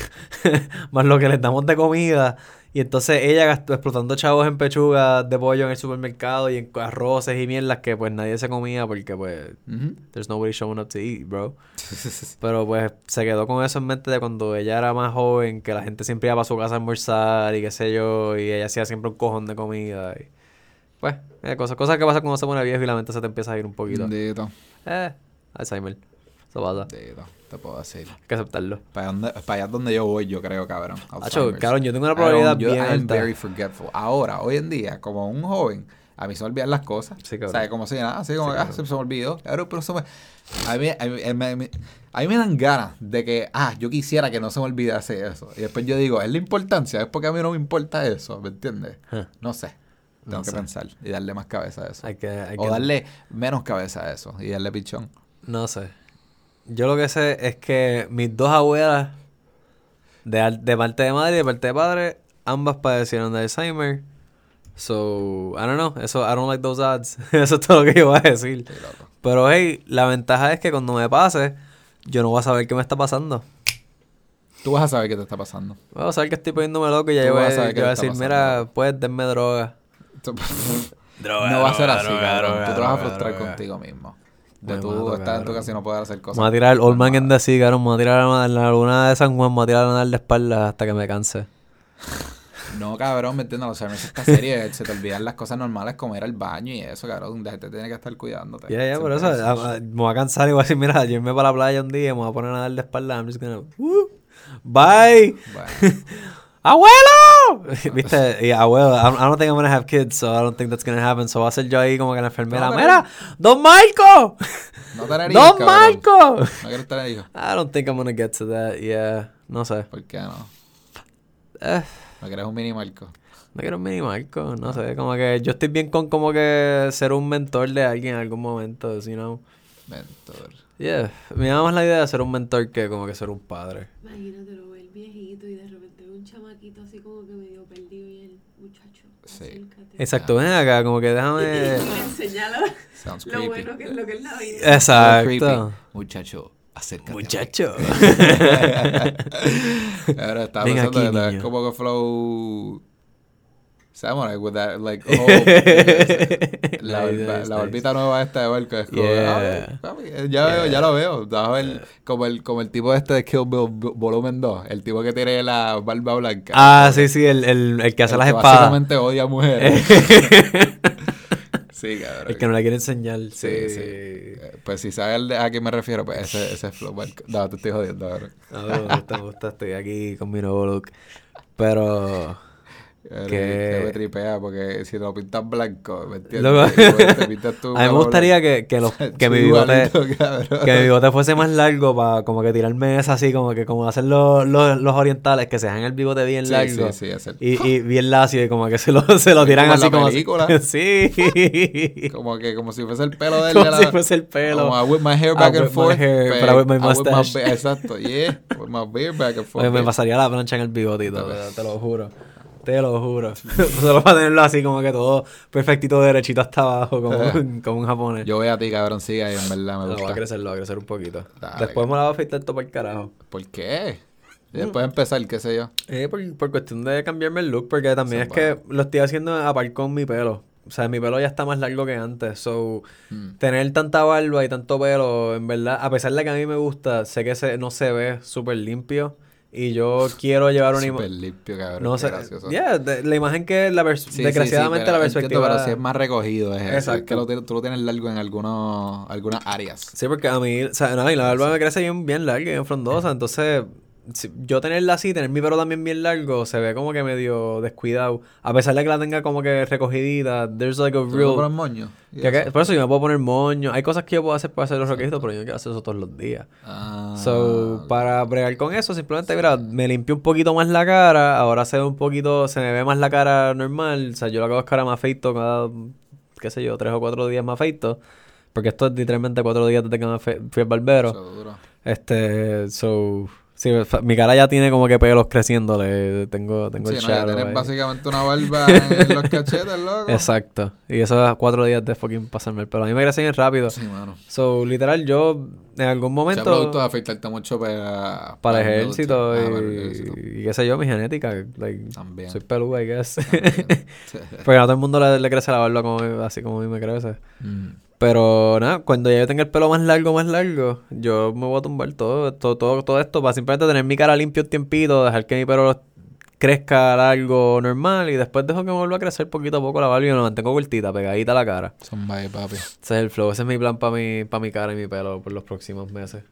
más lo que les damos de comida. Y entonces ella gastó, explotando chavos en pechugas de pollo en el supermercado y en arroces y mierdas que pues nadie se comía porque pues there's nobody showing up to eat, bro. Pero pues se quedó con eso en mente de cuando ella era más joven, que la gente siempre iba para su casa a almorzar y qué sé yo, y ella hacía siempre un cojón de comida. Y, pues, eh, cosas, cosas que pasan cuando se pone viejo y la mente se te empieza a ir un poquito. Dito, Eh, Alzheimer. Eso pasa. dito, te puedo decir. Hay que aceptarlo. Para, dónde- para allá donde yo voy, yo creo, cabrón. Hacho, Alzheimer's. cabrón, yo tengo una probabilidad yo- bien I'm alta. very forgetful. Ahora, hoy en día, como un joven, a mí se me olvidan las cosas. Sí, cabrón. ¿Sabes? Como si nada, así como, Sí, ah, se, me olvidó. Cabrón, pero me... A mí, a, mí, a mí- a mí- a mí me dan ganas de que, ah, yo quisiera que no se me olvidase eso. Y después yo digo, es la importancia, es porque a mí no me importa eso, ¿me entiendes? Huh. No sé. Tengo No que sé. pensar y darle más cabeza a eso. O darle menos cabeza a eso y darle pichón. No sé. Yo lo que sé es que mis dos abuelas, de, de parte de madre y de parte de padre, ambas padecieron de Alzheimer. So, I don't know. Eso, I don't like those odds. Eso es todo lo que yo voy a decir. Pero hey, la ventaja es que cuando me pase, yo no voy a saber qué me está pasando. Tú vas a saber qué te está pasando. Voy a saber que estoy poniéndome loco y ya yo voy, a yo voy decir, pasando. mira, pues denme droga. Droga, no va a ser así, droga, cabrón. droga, Tú te vas a frustrar contigo mismo. De tú estar en tu casa y no poder hacer cosas. Me voy a tirar el Old Man normales. the Sea, cabrón. Me voy a tirar la luna de San Juan, me voy a tirar a nadar de espaldas hasta que me canse. No, cabrón, me entiendes. Los Alzheimer está serie. se te olvidan las cosas normales como ir al baño y eso, cabrón. La gente tiene que estar cuidándote. Ya, ya, por Siempre eso a- a- me voy a cansar y voy a decir, mira, yo irme para la playa un día y me voy a poner a nadar de espaldas. I'm just gonna... Woo, bye. Bueno, ¡Abuelo! ¿Viste? Y abuelo, I don't, I don't think I'm gonna have kids, so I don't think that's gonna happen. So va a ser yo ahí como que la enfermera. No, ¡Mira! ¡Don Marco! no ¡Don. Marco! No quieres tener hijos. I don't think I'm gonna get to that, yeah. No sé. ¿Por qué no? Eh, No quieres un mini Marco. no quiero un mini Marco, no sé. Como que yo estoy bien con como que ser un mentor de alguien en algún momento, you know. Mentor. Yeah. Me da más la idea de ser un mentor que como que ser un padre. Imagínate lo ve el viejito y de repente chamaquito así como que medio perdido y el muchacho. Sí. acércate. Exacto, ven acá, como que déjame... Enseñala Sounds lo creepy. bueno que es lo que es la vida. Exacto. Muchacho, acércate. Muchacho. Ahora Ven pensando aquí, que niño. como que flow Samurai with that like whole la, Nice, la, nice, la nueva esta de barco es como Yeah. ah, papi, eh, ya veo, ya lo veo ver como el como el tipo este de Kill Bill volumen 2 el tipo que tiene la barba blanca Ah, sí, sí, el, el, el que hace El las que espadas. básicamente odia a mujeres sí cabrón El que no le quiere enseñar. sí, sí. Eh, Pues si sabes a qué me refiero, pues ese, ese es Flow Barco. No, te estoy jodiendo, cabrón. No, me gusta, me gusta. Estoy aquí con mi nuevo look. Pero... Que- me tripea porque si lo pintas blanco, ¿me entiendes? Te pintas tú A mí me gustaría que, que, los, que mi bigote... Que mi bigote fuese más largo para como que tirarme esa así, como que como hacen los, los, los orientales, que se dejan el bigote bien Sí, largo. sí, sí, Y, y bien lacio, y como que se lo, se lo tiran Como en así la como... película. Sí. Como que como si fuese el pelo de él. Como de la- si fuese el pelo. Como I whip my hair I back and whip my forth. hair, but but I whip my I whip mustache. be- Exacto, yeah. With my beard back and forth. Oye, me pasaría la plancha en el bigotito, te lo juro. Te lo juro. Solo para tenerlo así como que todo perfectito derechito hasta abajo, como, un- como un japonés. Yo voy a ti, cabrón, sigue ahí, en verdad me lo voy a gusta. crecer, lo voy a crecer un poquito. Dale, Después me la voy a afeitar todo para el carajo. ¿Por qué? Y después empezar, qué sé yo. Eh, por, por cuestión de cambiarme el look, porque también es que lo estoy haciendo a par con mi pelo. O sea, mi pelo ya está más largo que antes. So, Mm. tener tanta barba y tanto pelo, en verdad, a pesar de que a mí me gusta, sé que se, no se ve súper limpio. Y yo quiero llevar una imagen. limpio, cabrón. No sé. Yeah, de- la imagen que la Sí, sí, sí, desgraciadamente pero la entiendo, perspectiva. pero si es más recogido, es eso. Es Exacto. que lo, tú lo tienes largo en algunos, algunas áreas. Sí, porque a mí, o sea, no, y la barba me crece bien, bien larga y bien frondosa. Entonces, si- yo tenerla así, tener mi pelo también bien largo, se ve como que medio descuidado. A pesar de que la tenga como que recogidita, there's like a ¿Tú le real. moño? Por eso yo me puedo poner moño. Hay cosas que yo puedo hacer para hacer los roquitos, pero yo no quiero hacer eso todos los días. Ah, So, para bregar con eso, simplemente, mira, me limpio un poquito más la cara. Ahora se ve un poquito, se me ve más la cara normal. O sea, yo que hago es que ahora me afeito cada, qué sé yo, tres o cuatro días me afeito. Porque esto es literalmente cuatro días desde que me fui al barbero. Este, so, sí, mi cara ya tiene como que pelos creciéndole. Tengo, tengo Sí, el no, ya ahí. básicamente una barba en los cachetes, loco. Exacto. Y eso es cuatro días de fucking pasarme el pelo. A mí me crece bien rápido. Sí, mano. So, literal, yo en algún momento productos afeitarte mucho para... para el ejército Ah, y, para el ejército. y qué sé yo, mi genética. Like, También. soy peludo, I guess. Porque a todo el mundo le, le crece la barba como, así como a mí me crece. Mm. Pero nada, cuando ya yo tenga el pelo más largo, más largo, yo me voy a tumbar todo, todo, todo, todo esto para simplemente tener mi cara limpia un tiempito, dejar que mi pelo crezca largo, normal, y después dejo que me vuelva a crecer poquito a poco la barba y me la mantengo cortita, pegadita a la cara. Son papi. Ese es el flow, ese es mi plan para mi, para mi cara y mi pelo por los próximos meses.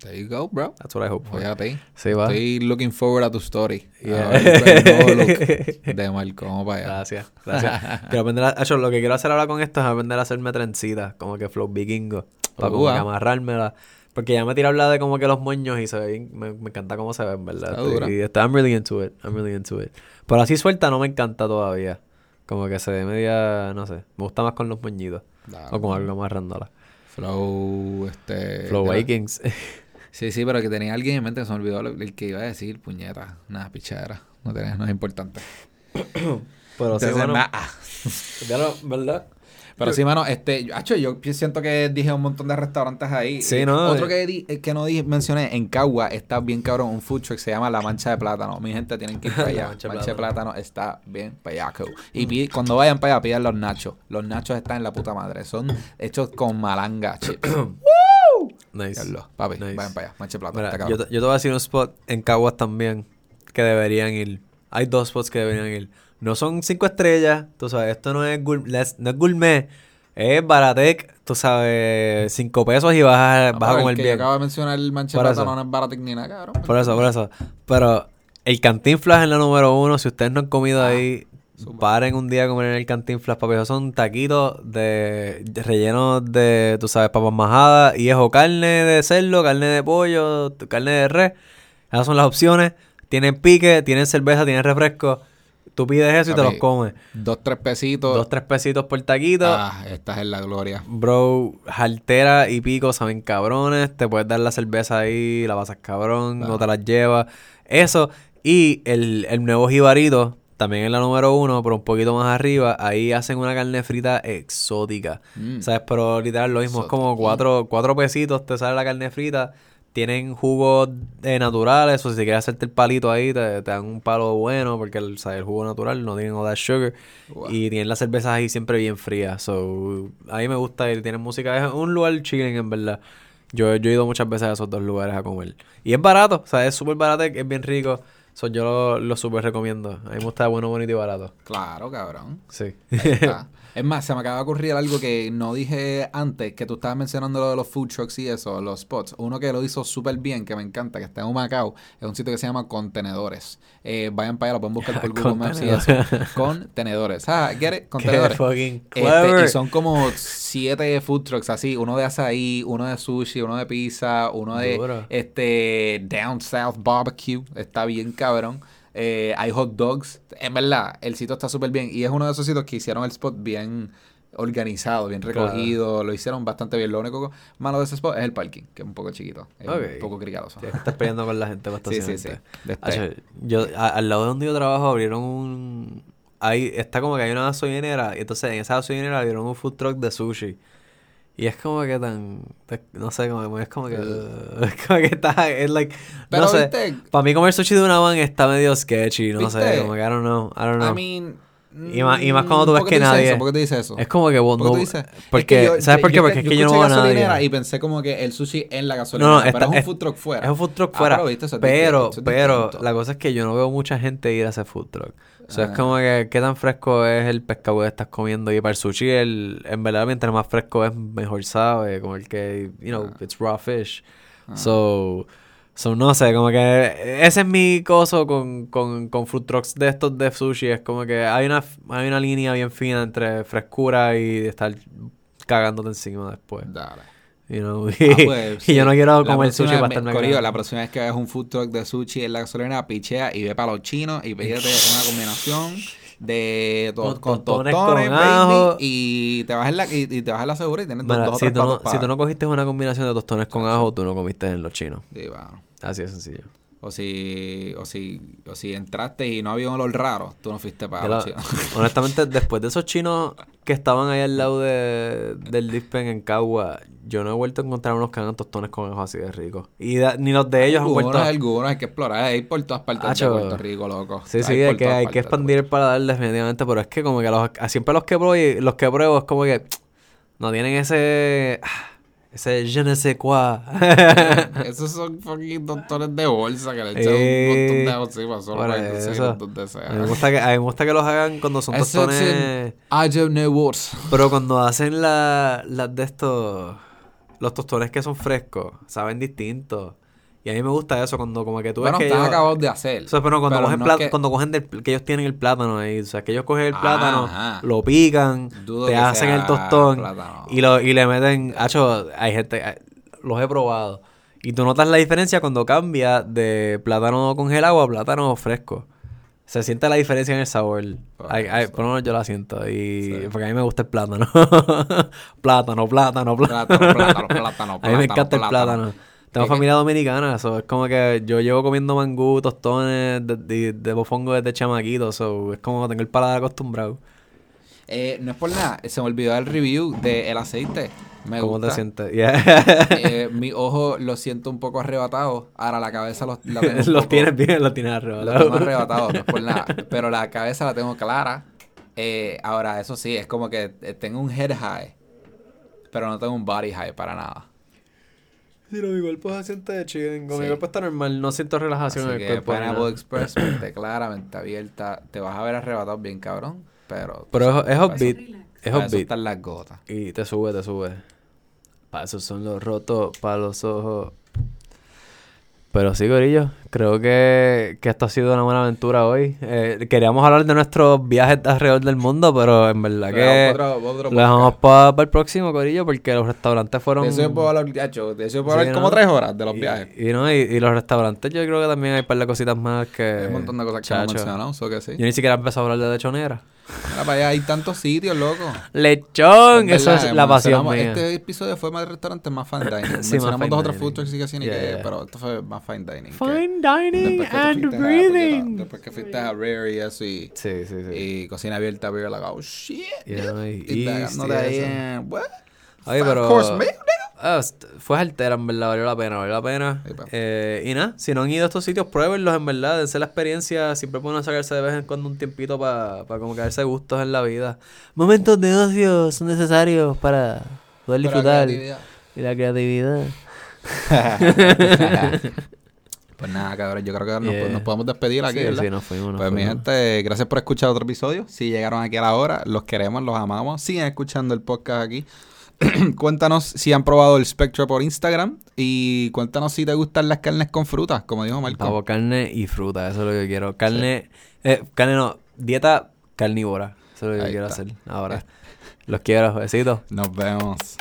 There you go, bro. That's what I hope for. Fíjate. Sí, va. Estoy looking forward a tu story. Yeah. A ver look de Marco. Vamos para allá. Gracias, gracias. quiero aprender a, lo que quiero hacer ahora con esto es aprender a hacerme trencitas, como que flow vikingo, para como que ah. amarrármela. Porque ya me tiré a hablar de como que los moños y se ve bien, me, me encanta cómo se ven, ¿verdad? Está dura. Y I'm really into it, I'm really into it. Pero así suelta no me encanta todavía. Como que se ve media, no sé, me gusta más con los moñitos. Da, O con algo amarrándola. Flow, este... Flow Vikings. Sí, sí, pero que tenía alguien en mente que se me olvidó lo- el que iba a decir, puñeta. Nada, pichadera. No, tenés, no es importante. Pero sí, Entonces, lo- ¿verdad? Pero sí, mano, este, yo, yo siento que dije un montón de restaurantes ahí. Sí, ¿no? Otro que, di- eh, que no dije, mencioné, en Cagua está bien cabrón, un food truck que se llama La Mancha de Plátano. Mi gente tienen que ir para La allá. Mancha Mancha, de Plátano está bien payaco. Y cuando vayan para allá, pidan los nachos. Los nachos están en la puta madre. Son hechos con malanga chips. Nice. Diablo, papi, Nice. vayan para allá. Mancha de Plátano, Mira, está yo, te, yo te voy a decir un spot en Caguas también que deberían ir. Hay dos spots que deberían ir. No son cinco estrellas, tú sabes, esto no es, no es gourmet, es baratec, tú sabes, cinco pesos y vas No, vas a el comer que bien. acaba de mencionar el eso. Plátano no es barato ni nada, cabrón. Por eso, por eso. Pero el Cantinflas es la número uno. Si ustedes no han comido Ah, ahí, súper. paren un día a comer en el Cantinflas, papi. Esos son taquitos de, de rellenos de, tú sabes, papas majadas. Y es o carne de cerdo, carne de pollo, carne de res. Esas son las opciones. Tienen pique, tienen cerveza, tienen refresco. Tú pides eso y te Papi, los comes. Dos, tres pesitos. Dos, tres pesitos por taquito. Ah, estás en la gloria. Bro, jaltera y pico saben cabrones. Te puedes dar la cerveza ahí, la pasas cabrón, no te las llevas. Eso. Y el, el nuevo jibarito, también es la número uno, pero un poquito más arriba. Ahí hacen una carne frita exótica. Mm. ¿Sabes? Pero literal lo mismo. Es como cuatro, cuatro pesitos, te sale la carne frita. Tienen jugos eh, naturales, o si quieres hacerte el palito ahí, te, te dan un palo bueno, porque el, ¿sabes? el jugo natural no tiene all that sugar. Wow. Y tienen las cervezas ahí siempre bien frías. So, a mí me gusta ir, tienen música. Es un lugar chilling, en verdad. Yo, yo he ido muchas veces a esos dos lugares a comer. Y es barato, o sea, es súper barato, es bien rico. So, yo lo, lo súper recomiendo. A mí me gusta bueno, bonito y barato. Claro, cabrón. Sí. Está. Es más, se me acaba de ocurrir algo que no dije antes, que tú estabas mencionando lo de los food trucks y eso, los spots. Uno que lo hizo súper bien, que me encanta, que está en Humacao, es un sitio que se llama Contenedores. Eh, vayan para allá, lo pueden buscar por Google Maps y eso. Contenedores. Ah, get it? Contenedores. Este, y son como siete food trucks así, uno de açaí, uno de sushi, uno de pizza, uno de Duro. este Down South Barbecue, está bien cabrón. Eh, hay hot dogs, en verdad, el sitio está súper bien y es uno de esos sitios que hicieron el spot bien organizado, bien Claro. recogido, lo hicieron bastante bien. Lo único malo de ese spot es el parking, que es un poco chiquito, es un poco cricadoso. Sí, estás peleando con la gente para Sí, sí, sí. yo, a- al lado de donde yo trabajo abrieron un... Ahí está como que hay una gasolinera y entonces en esa gasolinera abrieron un food truck de sushi. Y es como que tan. No sé, como, es como que. es como que está. Es like. Pero, no sé. Para mí, comer sushi de una van está medio sketchy. No sé. Como que I don't know. I don't know. I mean... Y más- y más cuando tú ves ¿por que nadie- eso? ¿Por qué tú dices eso? es como que vos ¿Por no. dices? Porque, Es que yo- ¿Sabes por qué? yo- Porque es que yo no veo a nadie. Y pensé como que el sushi en la gasolinera. No, no, pero es un es- food truck fuera. Es un food truck Ah, fuera. pero, ¿viste? Eso es pero, distinto, pero, distinto. la cosa es que yo no veo mucha gente ir a ese food truck. O sea, Ah. es como que qué tan fresco es el pescado que estás comiendo. Y para el sushi, el, en verdad, mientras más fresco es, mejor sabe. Como el que, you know, Ah. it's raw fish. So, so, no sé, como que ese es mi coso con, con, con food trucks de estos de sushi. Es como que hay una, hay una línea bien fina entre frescura y estar cagándote encima después. Dale. You know? Ah, y, pues, y yo no quiero comer sushi para estarme la próxima vez que veas un food truck de sushi en la gasolinera, pichea y ve para los chinos y pídete una combinación de to- Con con, tostones con ajo. y te vas en la y, y te vas en la segura y tienes dos, Mira, dos o si, tú no, si tú no cogiste una combinación de tostones con ajo, tú no comiste en los chinos. Sí, bueno. Así de sencillo. O si, o si, o si entraste y no había un olor raro, tú no fuiste para los la- chinos. honestamente, después de esos chinos que estaban ahí al lado de, del Dispen en Cagua, yo no he vuelto a encontrar unos que hagan tostones con ajo así de ricos. Y da- ni los de ellos han algunos, vuelto a... algunos hay que explorar, hay por todas partes Hacho. de Puerto Rico, loco. Sí, sí, hay, que, hay que expandir el paladar definitivamente, pero es que como que los, siempre los que pruebo, los que pruebo es como que no tienen ese... ah, Ese je ne sais quoi. Esos son fucking doctores de bolsa que le echan Eh, un montón de encima solo para que se. A mí me gusta que, a mí me gusta que los hagan cuando son tostones... I don't know what. Pero cuando hacen la- las de estos, los tostones que son frescos, saben distintos. Y a mí me gusta eso, cuando como que tú Bueno, ves que están ellos- acabados de hacer. O sea, pero cuando Pero cogen, no que- cuando cogen del, que ellos tienen el plátano ahí, o sea, que ellos cogen el plátano, Ajá. lo pican, Dudo te hacen el tostón plátano. y lo y le meten, hacho, hay gente, los he probado. Y tú notas la diferencia cuando cambia de plátano congelado a plátano fresco. Se siente la diferencia en el sabor. Por lo menos yo la siento. Y Sí. porque a mí me gusta el plátano. plátano, plátano, plátano. Plátano, plátano, plátano, a mí me plátano, encanta el plátano. Tengo que- familia dominicana, so, es como que yo llevo comiendo mangú, tostones de, de, de mofongo desde chamaquito, so, es como tengo el paladar acostumbrado. Eh, no es por nada, se me olvidó el review del aceite. Me ¿Cómo gusta. te sientes? Yeah. Eh, mi ojo lo siento un poco arrebatado. Ahora la cabeza lo, la tengo los tienes bien, los tienes Lo arrebatados. tengo arrebatado, no es por nada. Pero la cabeza la tengo clara. Eh, ahora, eso sí, es como que eh, tengo un head high. Pero no tengo un body high para nada. Sí, no, mi cuerpo se siente chilling. Sí. Mi cuerpo está normal, no siento relajación Así en el que cuerpo. Pineapple. Express, mente clara, mente abierta. Te vas a ver arrebatado bien, cabrón. Pero. Pero es, es. Es para eso upbeat. están las gotas. Y te sube, te sube. Para eso son los rotos, para los ojos. Pero sí, Gorillo, creo que, que esto ha sido una buena aventura hoy. Eh, queríamos hablar de nuestros viajes alrededor del mundo, pero en verdad Lo que otro- otro lo dejamos para el próximo, Gorillo, porque los restaurantes fueron... De eso yo puedo hablar, gacho, de eso yo puedo Sí, hablar como ¿no? tres horas de los y, viajes. Y, no, y, y los restaurantes yo creo que también hay un par de cositas más que... Hay un montón de cosas que chacho. mencionado, eso que sí. Yo ni siquiera he empezado a hablar de lechonera. Mira, para allá hay tantos sitios, loco. ¡Lechón! Eso es la pasión mía. Este episodio fue más de restaurantes, más fine dining. Sí, más Mencionamos fine dos o tres dining. food trucks y ni que, pero esto fue más fine dining. que- Fine dining and breathing. Después que fuiste a Rare y eso y, Sí, sí, sí. y cocina abierta, beer, like, oh shit. Yeah, no, y- en, what? Oye, pero... course meal, nigga. Ah, fue altera, en verdad, valió la pena, valió la pena. Sí, pa. Eh, y nada, si no han ido a estos sitios, pruébenlos, en verdad, dense la experiencia. Siempre pueden sacarse de vez en cuando un tiempito para como que darse gustos en la vida. Momentos de ocio son necesarios para poder disfrutar. Y la creatividad. Pues nada, cabrón, yo creo que nos, Yeah. nos podemos despedir aquí, Sí, ¿verdad? sí, nos fuimos, nos Pues mi gente, gracias por escuchar otro episodio. Si llegaron aquí a la hora, los queremos, los amamos. Sigan escuchando el podcast aquí. cuéntanos si han probado el Spectro por Instagram y cuéntanos si te gustan las carnes con frutas, como dijo Marco. Pavo, carne y fruta, eso es lo que quiero. Carne, eh, carne no, dieta carnívora. Eso es lo que Ahí quiero está. hacer ahora. Los quiero, besitos. Nos vemos.